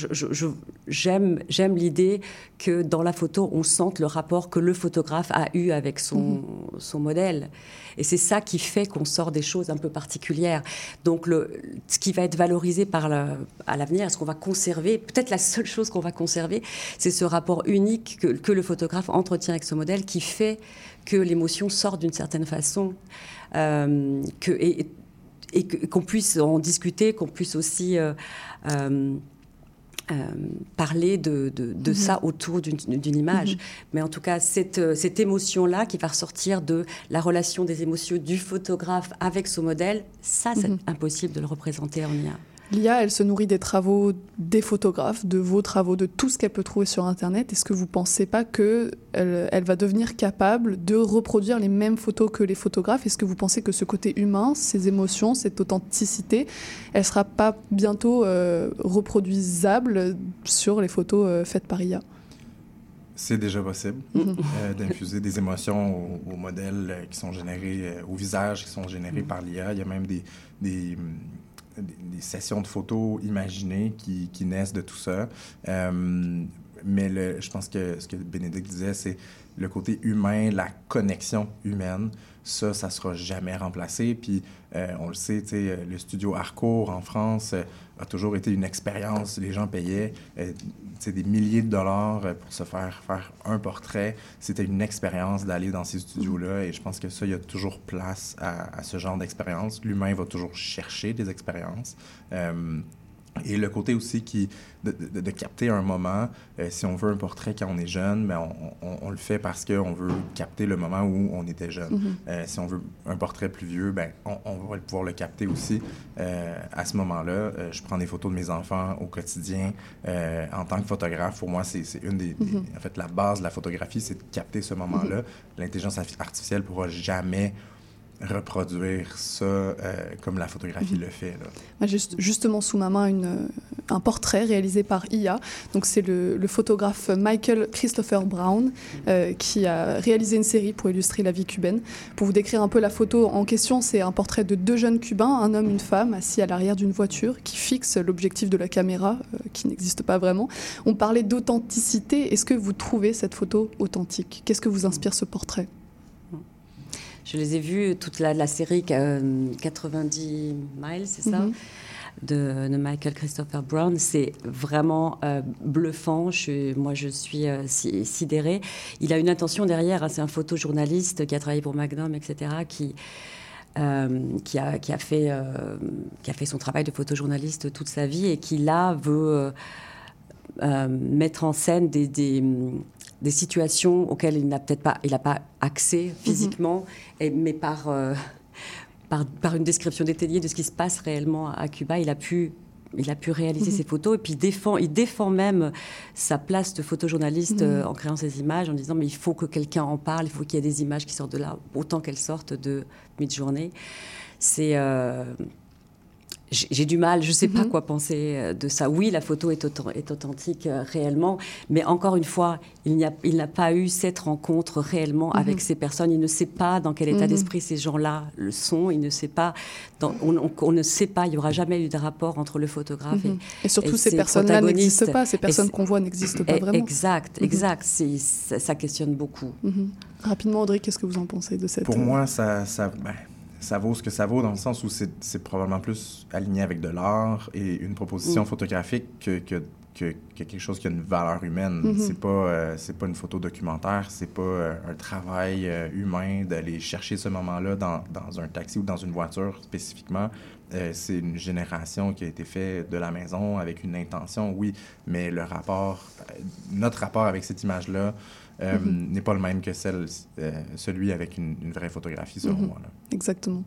S10: j'aime, j'aime l'idée que dans la photo, on sente le rapport que le photographe a eu avec son, mhm. son modèle. Et c'est ça qui fait qu'on sort des choses un peu particulières. Donc, le, ce qui va être valorisé par à l'avenir, ce qu'on va conserver, peut-être la seule chose qu'on va conserver, c'est ce rapport unique que, que, le photographe entretient avec ce modèle qui fait que l'émotion sort d'une certaine façon. Euh, que, et, et qu'on puisse en discuter, qu'on puisse aussi euh, parler de, de, mhm. ça autour d'une image. Mhm. Mais en tout cas, cette, cette émotion-là qui va ressortir de la relation des émotions du photographe avec son modèle, ça, c'est mhm. impossible de le représenter en IA.
S8: L'IA, elle se nourrit des travaux des photographes, de vos travaux, de tout ce qu'elle peut trouver sur Internet. Est-ce que vous ne pensez pas qu'elle elle va devenir capable de reproduire les mêmes photos que les photographes? Est-ce que vous pensez que ce côté humain, ces émotions, cette authenticité, elle ne sera pas bientôt euh, reproduisable sur les photos euh, faites par IA
S11: c'est déjà possible mhm. euh, d'infuser des émotions aux, modèles qui sont générés, aux visages qui sont générés mhm. par l'IA. Il y a même des, des, des, sessions de photos imaginées qui, naissent de tout ça. Euh, mais je pense que ce que Bénédicte disait, c'est le côté humain, la connexion humaine. Ça, ça sera jamais remplacé. Puis, euh, on le sait, le studio Harcourt en France euh, a toujours été une expérience. Les gens payaient c'est des milliers de dollars euh, pour se faire faire un portrait. C'était une expérience d'aller dans ces studios-là et je pense que ça, il y a toujours place à, ce genre d'expérience. L'humain va toujours chercher des expériences. Euh, et le côté aussi qui, de, de, capter un moment, euh, si on veut un portrait quand on est jeune, mais on, on, le fait parce qu'on veut capter le moment où on était jeune. Mm-hmm. Euh, si on veut un portrait plus vieux, ben, on, va pouvoir le capter aussi euh, à ce moment-là. je prends des photos de mes enfants au quotidien. en tant que photographe, pour moi, c'est une des, mm-hmm. En fait, la base de la photographie, c'est de capter ce moment-là. Mm-hmm. L'intelligence artificielle pourra jamais reproduire ça euh, comme la photographie mhm. le fait.
S8: Là. Juste, justement, sous ma main, une, euh, un portrait réalisé par IA. Donc, c'est le, photographe Michael Christopher Brown euh, qui a réalisé une série pour illustrer la vie cubaine. Pour vous décrire un peu la photo en question, c'est un portrait de deux jeunes Cubains, un homme, une femme, assis à l'arrière d'une voiture qui fixe l'objectif de la caméra, qui n'existe pas vraiment. On parlait d'authenticité. Est-ce que vous trouvez cette photo authentique? Qu'est-ce que vous inspire ce portrait?
S10: Je les ai vus toute la, série 90 euh, Miles, c'est ça mhm. de, Michael Christopher Brown. C'est vraiment euh, bluffant. Je, moi, je suis euh, sidérée. Il a une intention derrière. Hein. c'est un photojournaliste qui a travaillé pour Magnum, etc., qui. qui, a, qui, a fait, qui a fait son travail de photojournaliste toute sa vie et qui là veut mettre en scène des, des situations auxquelles il n'a peut-être pas, il n'a pas accès mhm. physiquement, et, mais par, euh, par, par, une description détaillée de ce qui se passe réellement à Cuba, il a pu il a pu réaliser mhm. ses photos et puis il défend, il défend même sa place de photojournaliste mhm. euh, en créant ces images en disant mais il faut que quelqu'un en parle, il faut qu'il y ait des images qui sortent de là autant qu'elles sortent de mid-journée. C'est euh, j'ai du mal, je ne sais pas mhm. quoi penser euh, de ça. Oui, la photo est, est authentique euh, réellement, mais encore une fois, il n'a pas eu cette rencontre réellement avec mhm. ces personnes. Il ne sait pas dans quel état mhm. d'esprit ces gens-là le sont. Il ne sait pas, on, ne sait pas, il n'y aura jamais eu de rapport entre le photographe et,
S8: et surtout ces personnes-là n'existent pas. Ces personnes qu'on voit n'existent pas vraiment.
S10: Exact, exact. Ça, questionne beaucoup.
S8: Rapidement, Audrey, qu'est-ce que vous en pensez de cette
S11: Pour moi, ça, ça ben, ça vaut ce que ça vaut dans le sens où c'est probablement plus aligné avec de l'art et une proposition mm. photographique que, que, que, quelque chose qui a une valeur humaine.
S8: Mhm.
S11: C'est pas c'est pas une photo documentaire, c'est pas un travail humain d'aller chercher ce moment-là dans, dans, un taxi ou dans une voiture spécifiquement. c'est une génération qui a été faite de la maison avec une intention, oui, mais le rapport, notre rapport avec cette image-là, euh, mhm. n'est pas le même que celle, euh, celui avec une, vraie photographie, selon
S8: mhm.
S11: moi.
S8: Exactement.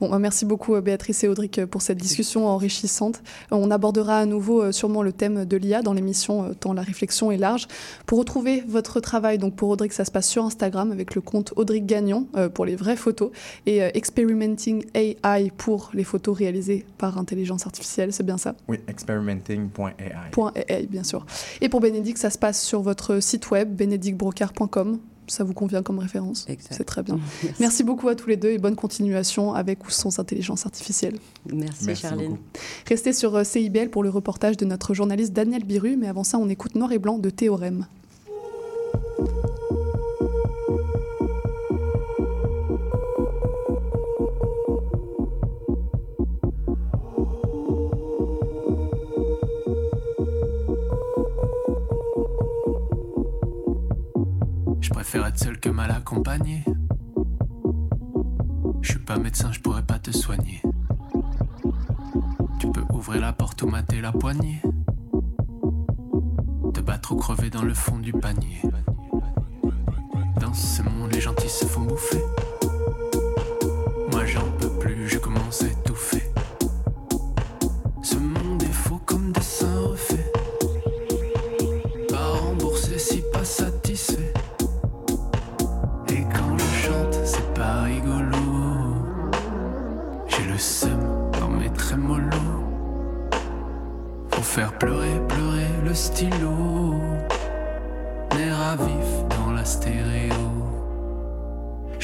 S8: Bon, bah, merci beaucoup, euh, Béatrice et Audric, pour cette discussion enrichissante. On abordera à nouveau sûrement le thème de l'IA dans l'émission, tant la réflexion est large. Pour retrouver votre travail, donc pour Audric, ça se passe sur Instagram avec le compte Audric Gagnon pour les vraies photos et Experimenting AI pour les photos réalisées par intelligence artificielle, c'est bien ça?
S11: Oui, experimenting.ai.
S8: .ai, bien sûr. Et pour Bénédicte, ça se passe sur votre site web, bénédicte brocard.com. Ça vous convient comme référence C'est très bien. [LAUGHS] Merci. beaucoup à tous les deux et bonne continuation avec ou sans intelligence artificielle.
S10: Merci, Charline.
S8: Restez sur euh, CIBL pour le reportage de notre journaliste Daniel Biru, mais avant ça, on écoute Noir et Blanc de Théorème.
S12: Préfère être seul que mal accompagné. Je suis pas médecin, je pourrais pas te soigner. Tu peux ouvrir la porte ou mater la poignée. Te battre ou crever dans le fond du panier. Dans ce monde, les gentils se font bouffer.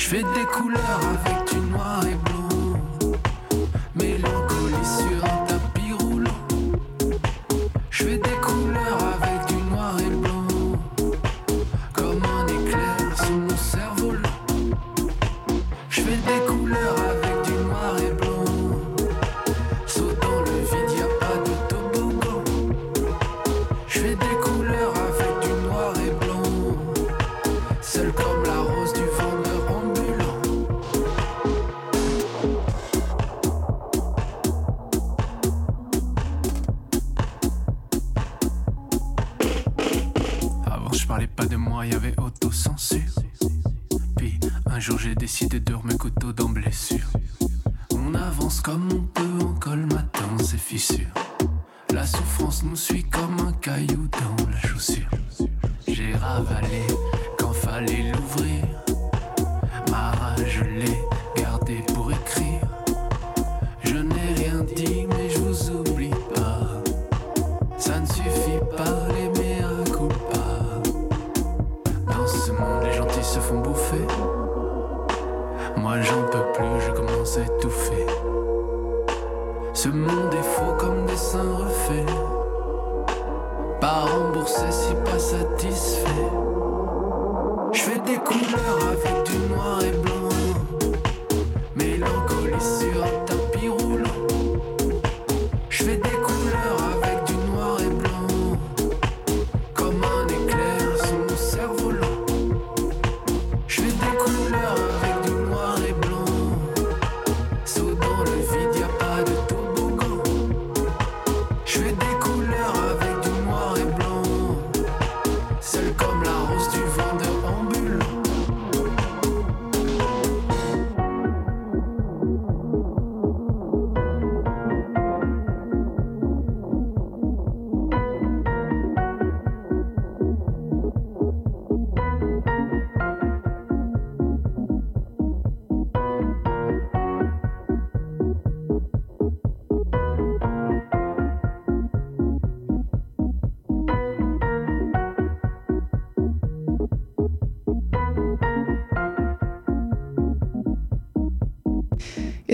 S12: Fais des couleurs avec du noir et blanc.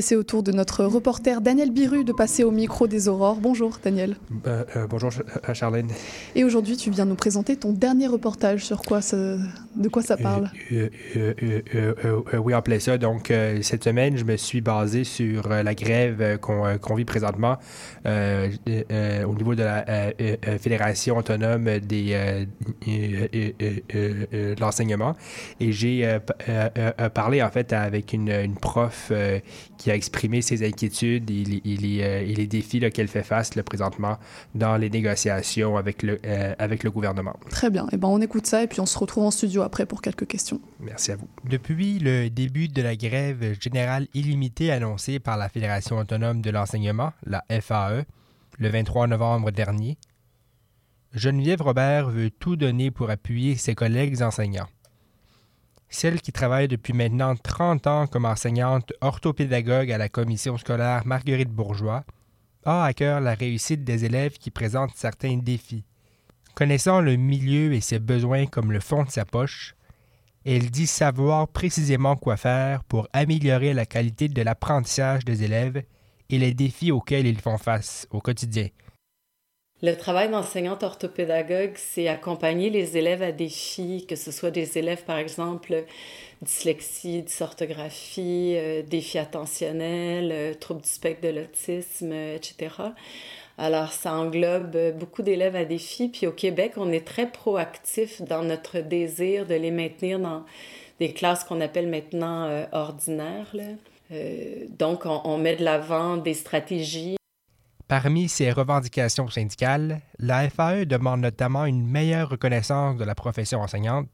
S8: C'est au tour de notre reporter Daniel Biru de passer au micro des Aurores. Bonjour Daniel.
S13: Euh, euh, bonjour Charlène.
S8: Et aujourd'hui, tu viens nous présenter ton dernier reportage. Sur quoi ça, de quoi ça parle
S13: euh, Oui, en plein ça. Donc, cette semaine, je me suis basé sur la grève qu'on vit présentement au niveau de la Fédération autonome des, de l'enseignement. Et j'ai parlé en fait avec une, une prof qui a exprimé ses inquiétudes et les, euh, défis qu'elle fait face présentement dans les négociations avec le, euh, avec le gouvernement.
S8: Très bien. Et eh ben, on écoute ça et puis on se retrouve en studio après pour quelques questions.
S13: Merci à vous. Depuis le début de la grève générale illimitée annoncée par la Fédération autonome de l'enseignement, la FAE, le 23 novembre dernier, Geneviève Robert veut tout donner pour appuyer ses collègues enseignants. Celle qui travaille depuis maintenant 30 ans comme enseignante orthopédagogue à la commission scolaire Marguerite Bourgeois, a à cœur la réussite des élèves qui présentent certains défis. Connaissant le milieu et ses besoins comme le fond de sa poche, elle dit savoir précisément quoi faire pour améliorer la qualité de l'apprentissage des élèves et les défis auxquels ils font face au quotidien.
S14: Le travail d'enseignante orthopédagogue, c'est accompagner les élèves à défis, que ce soit des élèves, par exemple, dyslexie, dysorthographie, euh, défis attentionnels, euh, troubles du spectre de l'autisme, euh, etc. Alors, ça englobe beaucoup d'élèves à défis. Puis au Québec, on est très proactif dans notre désir de les maintenir dans des classes qu'on appelle maintenant ordinaires. donc, on, on met de l'avant des stratégies
S13: Parmi ses revendications syndicales, la FAE demande notamment une meilleure reconnaissance de la profession enseignante,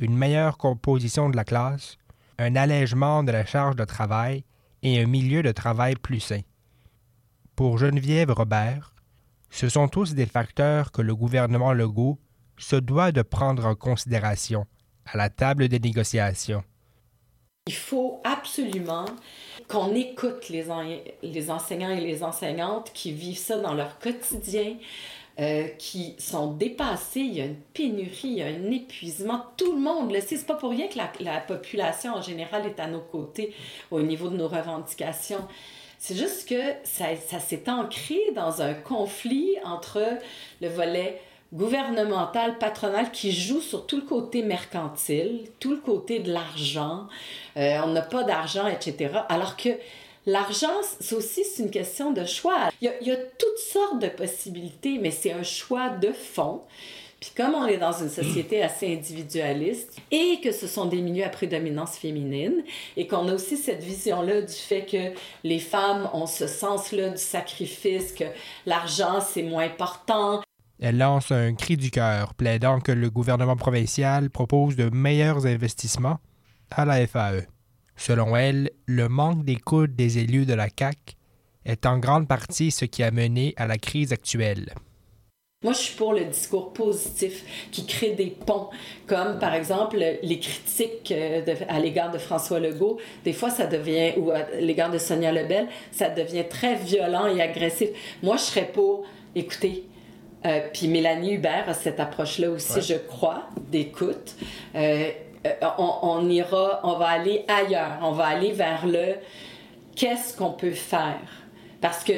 S13: une meilleure composition de la classe, un allègement de la charge de travail et un milieu de travail plus sain. Pour Geneviève Robert, ce sont tous des facteurs que le gouvernement Legault se doit de prendre en considération à la table des négociations.
S14: Il faut absolument qu'on écoute les, les enseignants et les enseignantes qui vivent ça dans leur quotidien, euh, qui sont dépassés. Il y a une pénurie, il y a un épuisement. Tout le monde le sait. C'est pas pour rien que la, la, population en général est à nos côtés au niveau de nos revendications. C'est juste que ça s'est ancré dans un conflit entre le volet gouvernemental, patronal qui joue sur tout le côté mercantile, tout le côté de l'argent. Euh, on n'a pas d'argent, etc. Alors que l'argent, c'est aussi une question de choix. Il y, a, il y a toutes sortes de possibilités, mais c'est un choix de fond. Puis comme on est dans une société assez individualiste et que ce sont des milieux à prédominance féminine et qu'on a aussi cette vision-là du fait que les femmes ont ce sens-là du sacrifice, que l'argent c'est moins important,
S13: elle lance un cri du cœur, plaidant que le gouvernement provincial propose de meilleurs investissements à la FAE. Selon elle, le manque d'écoute des élus de la CAC est en grande partie ce qui a mené à la crise actuelle.
S14: Moi, je suis pour le discours positif qui crée des ponts, comme par exemple les critiques euh, à l'égard de François Legault. Des fois, ça devient, ou à l'égard de Sonia Lebel, ça devient très violent et agressif. Moi, je serais pour, écoutez, euh, puis Mélanie Hubert a cette approche-là aussi, je crois, d'écoute. Euh, euh, on, ira, on va aller ailleurs, on va aller vers le qu'est-ce qu'on peut faire. Parce que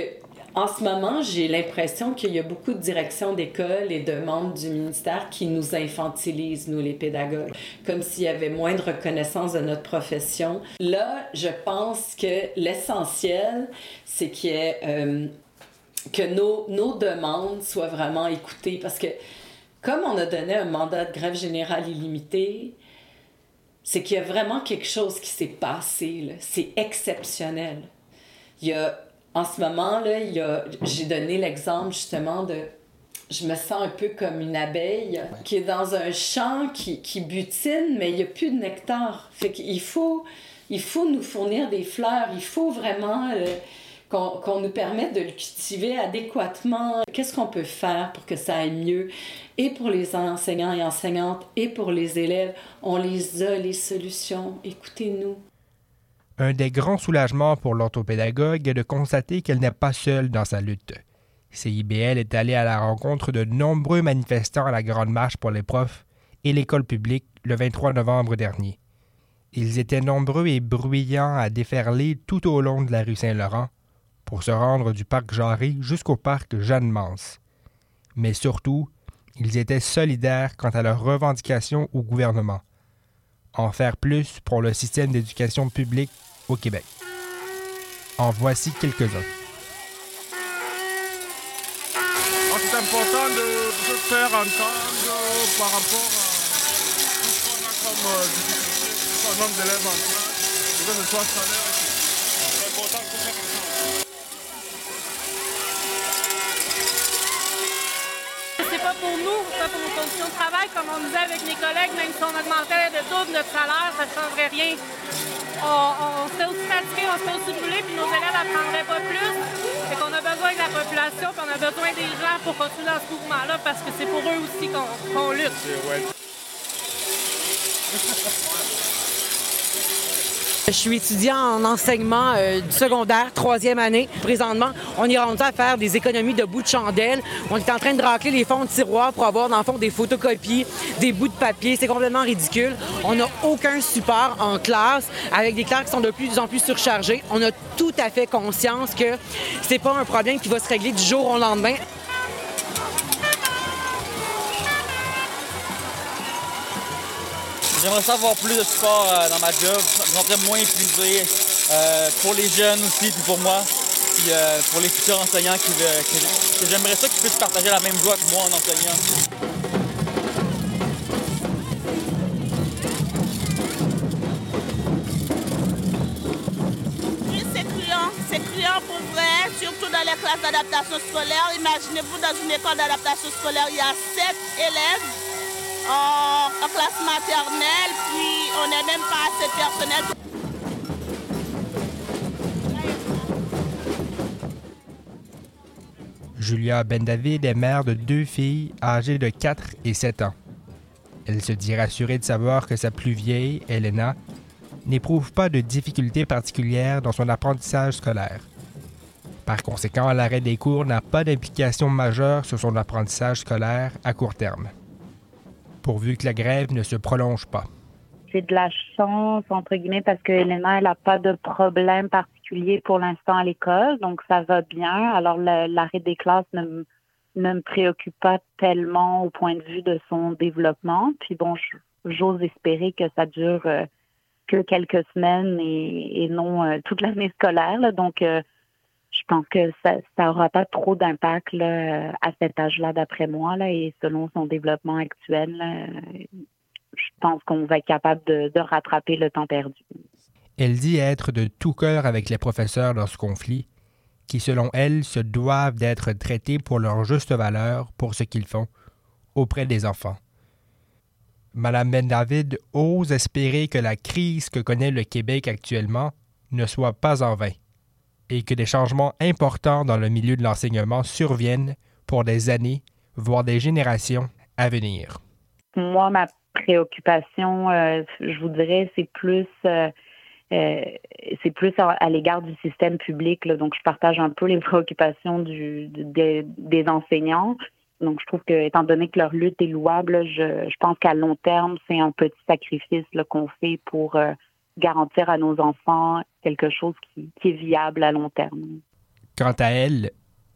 S14: en ce moment, j'ai l'impression qu'il y a beaucoup de directions d'école et de membres du ministère qui nous infantilisent, nous les pédagogues, comme s'il y avait moins de reconnaissance de notre profession. Là, je pense que l'essentiel, c'est qu'il y ait que nos, nos demandes soient vraiment écoutées. Parce que comme on a donné un mandat de grève générale illimité, c'est qu'il y a vraiment quelque chose qui s'est passé. C'est exceptionnel. Il y a, en ce moment, là, il y a, j'ai donné l'exemple justement de je me sens un peu comme une abeille qui est dans un champ qui, qui butine, mais il n'y a plus de nectar. Fait qu'il faut, il faut nous fournir des fleurs, il faut vraiment... Euh, qu'on nous permette de le cultiver adéquatement. Qu'est-ce qu'on peut faire pour que ça aille mieux? Et pour les enseignants et enseignantes, et pour les élèves, on les a, les solutions. Écoutez-nous.
S13: Un des grands soulagements pour l'orthopédagogue est de constater qu'elle n'est pas seule dans sa lutte. CIBL est allé à la rencontre de nombreux manifestants à la Grande Marche pour les profs et l'école publique le 23 novembre dernier. Ils étaient nombreux et bruyants à déferler tout au long de la rue Saint-Laurent pour se rendre du parc Jarry jusqu'au parc Jeanne-Mance. Mais surtout, ils étaient solidaires quant à leurs revendications au gouvernement. En faire plus pour le système d'éducation publique au Québec. En voici quelques-uns.
S3: C'est important de faire entendre par rapport à ce qu'on a comme euh, nombre d'élèves en
S15: pour nos conditions de travail, comme on disait avec mes collègues, même si on augmentait de double notre salaire, ça ne changerait rien. On, on serait aussi fatigué, on serait aussi brûlé, puis nos élèves n'apprendraient pas plus. Fait qu'on a besoin de la population, puis on a besoin des gens pour continuer dans ce mouvement-là, parce que c'est pour eux aussi qu'on lutte.
S16: Suis étudiant en enseignement euh, secondaire, troisième année. Présentement, on est rendu à faire des économies de bouts de chandelle. On est en train de racler les fonds de tiroir pour avoir, dans le fond, des photocopies, des bouts de papier. C'est complètement ridicule. On n'a aucun support en classe avec des classes qui sont de plus en plus surchargées. On a tout à fait conscience que c'est pas un problème qui va se régler du jour au lendemain.
S17: J'aimerais savoir plus de support euh, dans ma job. Me moins épuisé euh, pour les jeunes aussi, puis pour moi, puis euh, pour les futurs enseignants qui, que, que j'aimerais ça qu'ils puissent partager la même joie que moi en enseignant.
S18: Oui, c'est criant, c'est criant pour vrai, surtout dans les classes d'adaptation scolaire. Imaginez-vous, dans une école d'adaptation scolaire, il y a sept élèves en, classe maternelle, puis on n'est même pas assez personnel.
S13: Julia Ben-David est mère de deux filles âgées de 4 et 7 ans. Elle se dit rassurée de savoir que sa plus vieille, Elena, n'éprouve pas de difficultés particulières dans son apprentissage scolaire. Par conséquent, l'arrêt des cours n'a pas d'implication majeure sur son apprentissage scolaire à court terme, pourvu que la grève ne se prolonge pas.
S19: J'ai de la chance, entre guillemets, parce que Elena, elle n'a pas de problème particulier pour l'instant à l'école, donc ça va bien. Alors, l'arrêt des classes ne, me préoccupe pas tellement au point de vue de son développement. Puis bon, j'ose espérer que ça dure euh, que quelques semaines et, non euh, toute l'année scolaire. Donc, euh, je pense que ça n'aura pas trop d'impact à cet âge-là, d'après moi, là, et selon son développement actuel. je pense qu'on va être capable de, de rattraper le temps perdu.
S13: Elle dit être de tout cœur avec les professeurs dans ce conflit, qui selon elle se doivent d'être traités pour leur juste valeur pour ce qu'ils font auprès des enfants. Madame Ben David ose espérer que la crise que connaît le Québec actuellement ne soit pas en vain et que des changements importants dans le milieu de l'enseignement surviennent pour des années, voire des générations à venir.
S19: Moi, ma préoccupation, euh, je vous dirais, c'est plus euh, euh, c'est plus à, l'égard du système public. Donc, je partage un peu les [LAUGHS] préoccupations des- enseignants. Donc, je trouve que, étant donné que leur lutte est louable, je, pense qu'à long terme, c'est un petit sacrifice qu'on fait pour garantir à nos enfants quelque chose qui, qui est viable à long terme.
S13: Quant à elle,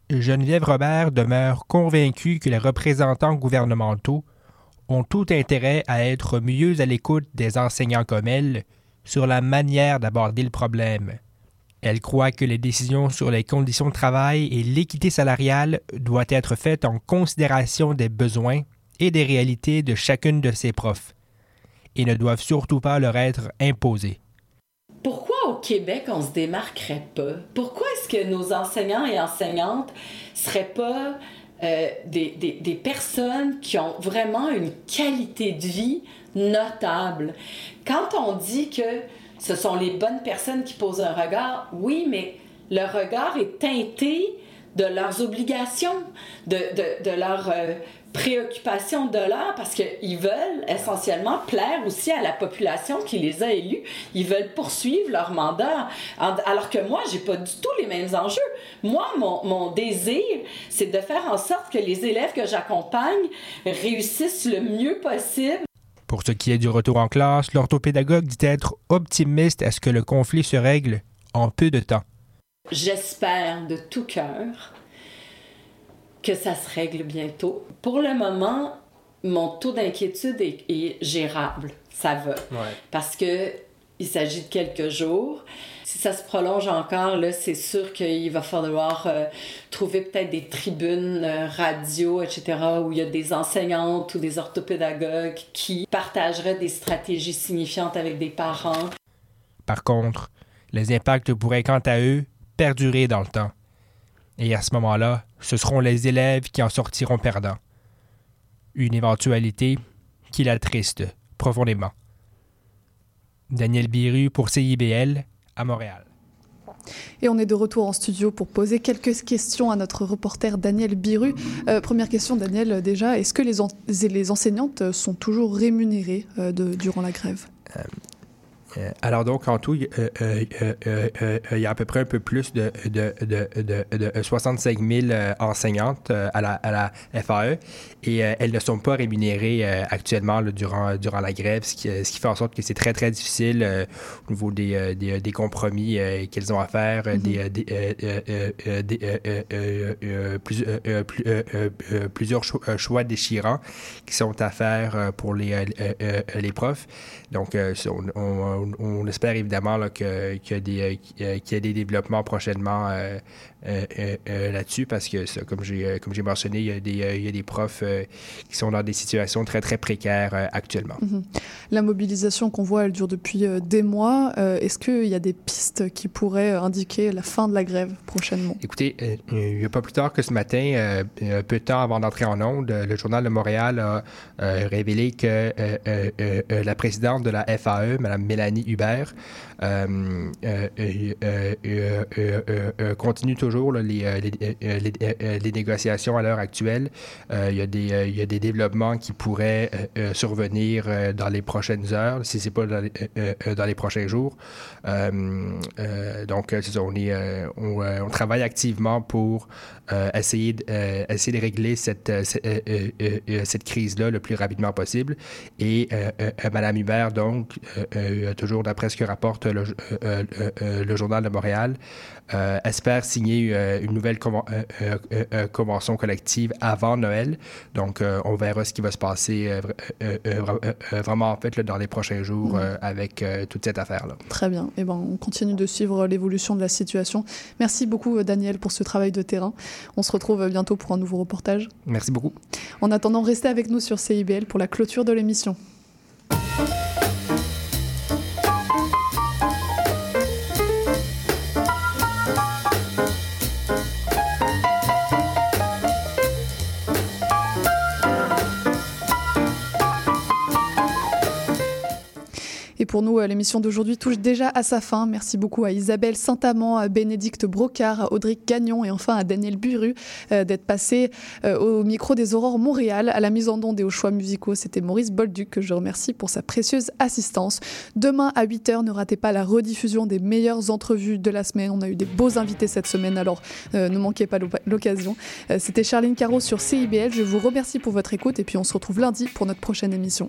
S13: Geneviève Robert demeure convaincue que les représentants gouvernementaux ont tout intérêt à être mieux à l'écoute des enseignants comme elle sur la manière d'aborder le problème. Elle croit que les décisions sur les conditions de travail et l'équité salariale doivent être faites en considération des besoins et des réalités de chacune de ses profs et ne doivent surtout pas leur être imposées.
S14: Pourquoi au Québec on se démarquerait pas? Pourquoi est-ce que nos enseignants et enseignantes seraient pas euh, des, des- personnes qui ont vraiment une qualité de vie notable? Quand on dit que ce sont les bonnes personnes qui posent un regard, oui, mais le regard est teinté de leurs obligations, de, de, de leurs euh, préoccupations de l'heure, parce qu'ils veulent essentiellement plaire aussi à la population qui les a élus. Ils veulent poursuivre leur mandat. Alors que moi, j'ai pas du tout les mêmes enjeux. Moi, mon, mon désir, c'est de faire en sorte que les élèves que j'accompagne réussissent le mieux possible
S13: Pour ce qui est du retour en classe, l'orthopédagogue dit être optimiste à ce que le conflit se règle en peu de temps.
S14: J'espère de tout cœur que ça se règle bientôt. Pour le moment, mon taux d'inquiétude est, gérable. Ça va. Parce que il s'agit de quelques jours. Si ça se prolonge encore, là, c'est sûr qu'il va falloir euh, trouver peut-être des tribunes euh, radio, etc., où il y a des enseignantes ou des orthopédagogues qui partageraient des stratégies signifiantes avec des parents.
S13: Par contre, les impacts pourraient quant à eux perdurer dans le temps. Et à ce moment-là, ce seront les élèves qui en sortiront perdants. Une éventualité qui l'attriste profondément. Daniel Biru pour CIBL à Montréal.
S8: Et on est de retour en studio pour poser quelques questions à notre reporter Daniel Biru. Euh, première question, Daniel, déjà, est-ce que les, les, enseignantes sont toujours rémunérées euh, de, durant la grève?
S13: Euh, euh, alors donc, en tout, euh, euh, il y a à peu près un peu plus de, de, de, de 65 000 enseignantes à la, à la, FAE et elles ne sont pas rémunérées actuellement durant, durant la grève, ce qui, ce qui, fait en sorte que c'est très, très difficile au niveau des, des, des compromis qu'elles ont à faire, plusieurs choix déchirants qui sont à faire pour les, les profs. Donc, on on, espère évidemment qu'il y, a des, des développements prochainement euh, euh, euh, là-dessus parce que, comme j'ai comme j'ai mentionné, il y, a des, il y a des profs qui sont dans des situations très, très précaires actuellement.
S8: Mhm. La mobilisation qu'on voit, elle dure depuis des mois. Est-ce qu'il y a des pistes qui pourraient indiquer la fin de la grève prochainement?
S13: Écoutez, il n'y a pas plus tard que ce matin, peu de temps avant d'entrer en onde, le Journal de Montréal a révélé que la présidente de la FAE, Mme Mélanie Hubert euh, euh, euh, les, négociations à l'heure actuelle. il, y a des, développements qui pourraient survenir dans les prochaines heures, si ce n'est pas dans les, prochains jours. donc, on, travaille activement pour essayer, de régler cette, crise-là le plus rapidement possible. Et Mme Hubert, donc, toujours d'après ce que rapporte euh, euh, euh, le Journal de Montréal, espère signer une nouvelle convention collective avant Noël. Donc, on verra ce qui va se passer vraiment en fait dans les prochains jours avec toute cette affaire-là.
S8: Très bien. Et eh ben, on continue de suivre l'évolution de la situation. Merci beaucoup, Daniel, pour ce travail de terrain. On se retrouve bientôt pour un nouveau reportage.
S13: Merci beaucoup.
S8: En attendant, restez avec nous sur CIBL pour la clôture de l'émission. Pour nous, euh, l'émission d'aujourd'hui touche déjà à sa fin. Merci beaucoup à Isabelle Saint-Amand, à Bénédicte Brocard, à Audrey Gagnon et enfin à Daniel Buru euh, d'être passé euh, au micro des Aurores Montréal. À la mise en onde et aux choix musicaux, c'était Maurice Bolduc que je remercie pour sa précieuse assistance. Demain à 8h, ne ratez pas la rediffusion des meilleures entrevues de la semaine. On a eu des beaux invités cette semaine, alors ne manquez pas l'occasion. c'était Charline Caro sur CIBL. Je vous remercie pour votre écoute et puis on se retrouve lundi pour notre prochaine émission.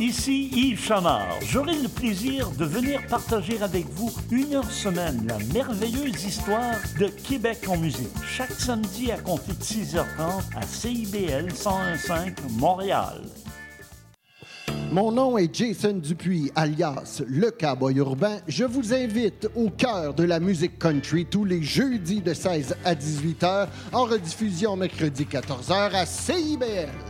S20: Ici Yves Chamard. J'aurai le plaisir de venir partager avec vous une heure semaine la merveilleuse histoire de Québec en musique. Chaque samedi à compter de 6h30 à CIBL 101.5 Montréal.
S21: Mon nom est Jason Dupuis, alias Le Cowboy Urbain. Je vous invite au cœur de la musique country tous les jeudis de 16 à 18 h, en rediffusion mercredi 14 h à CIBL.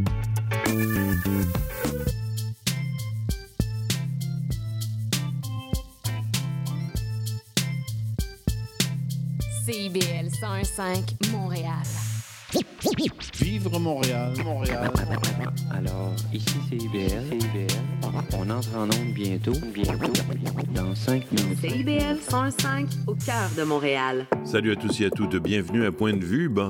S22: CIBL 101.5 Montréal.
S23: Vivre Montréal, Montréal.
S24: Alors, ici CIBL. CIBL. On entre en onde bientôt, bientôt, dans 5 minutes.
S22: CIBL 101.5 au cœur de Montréal.
S25: Salut à tous et à toutes, bienvenue à Point de vue. Bon,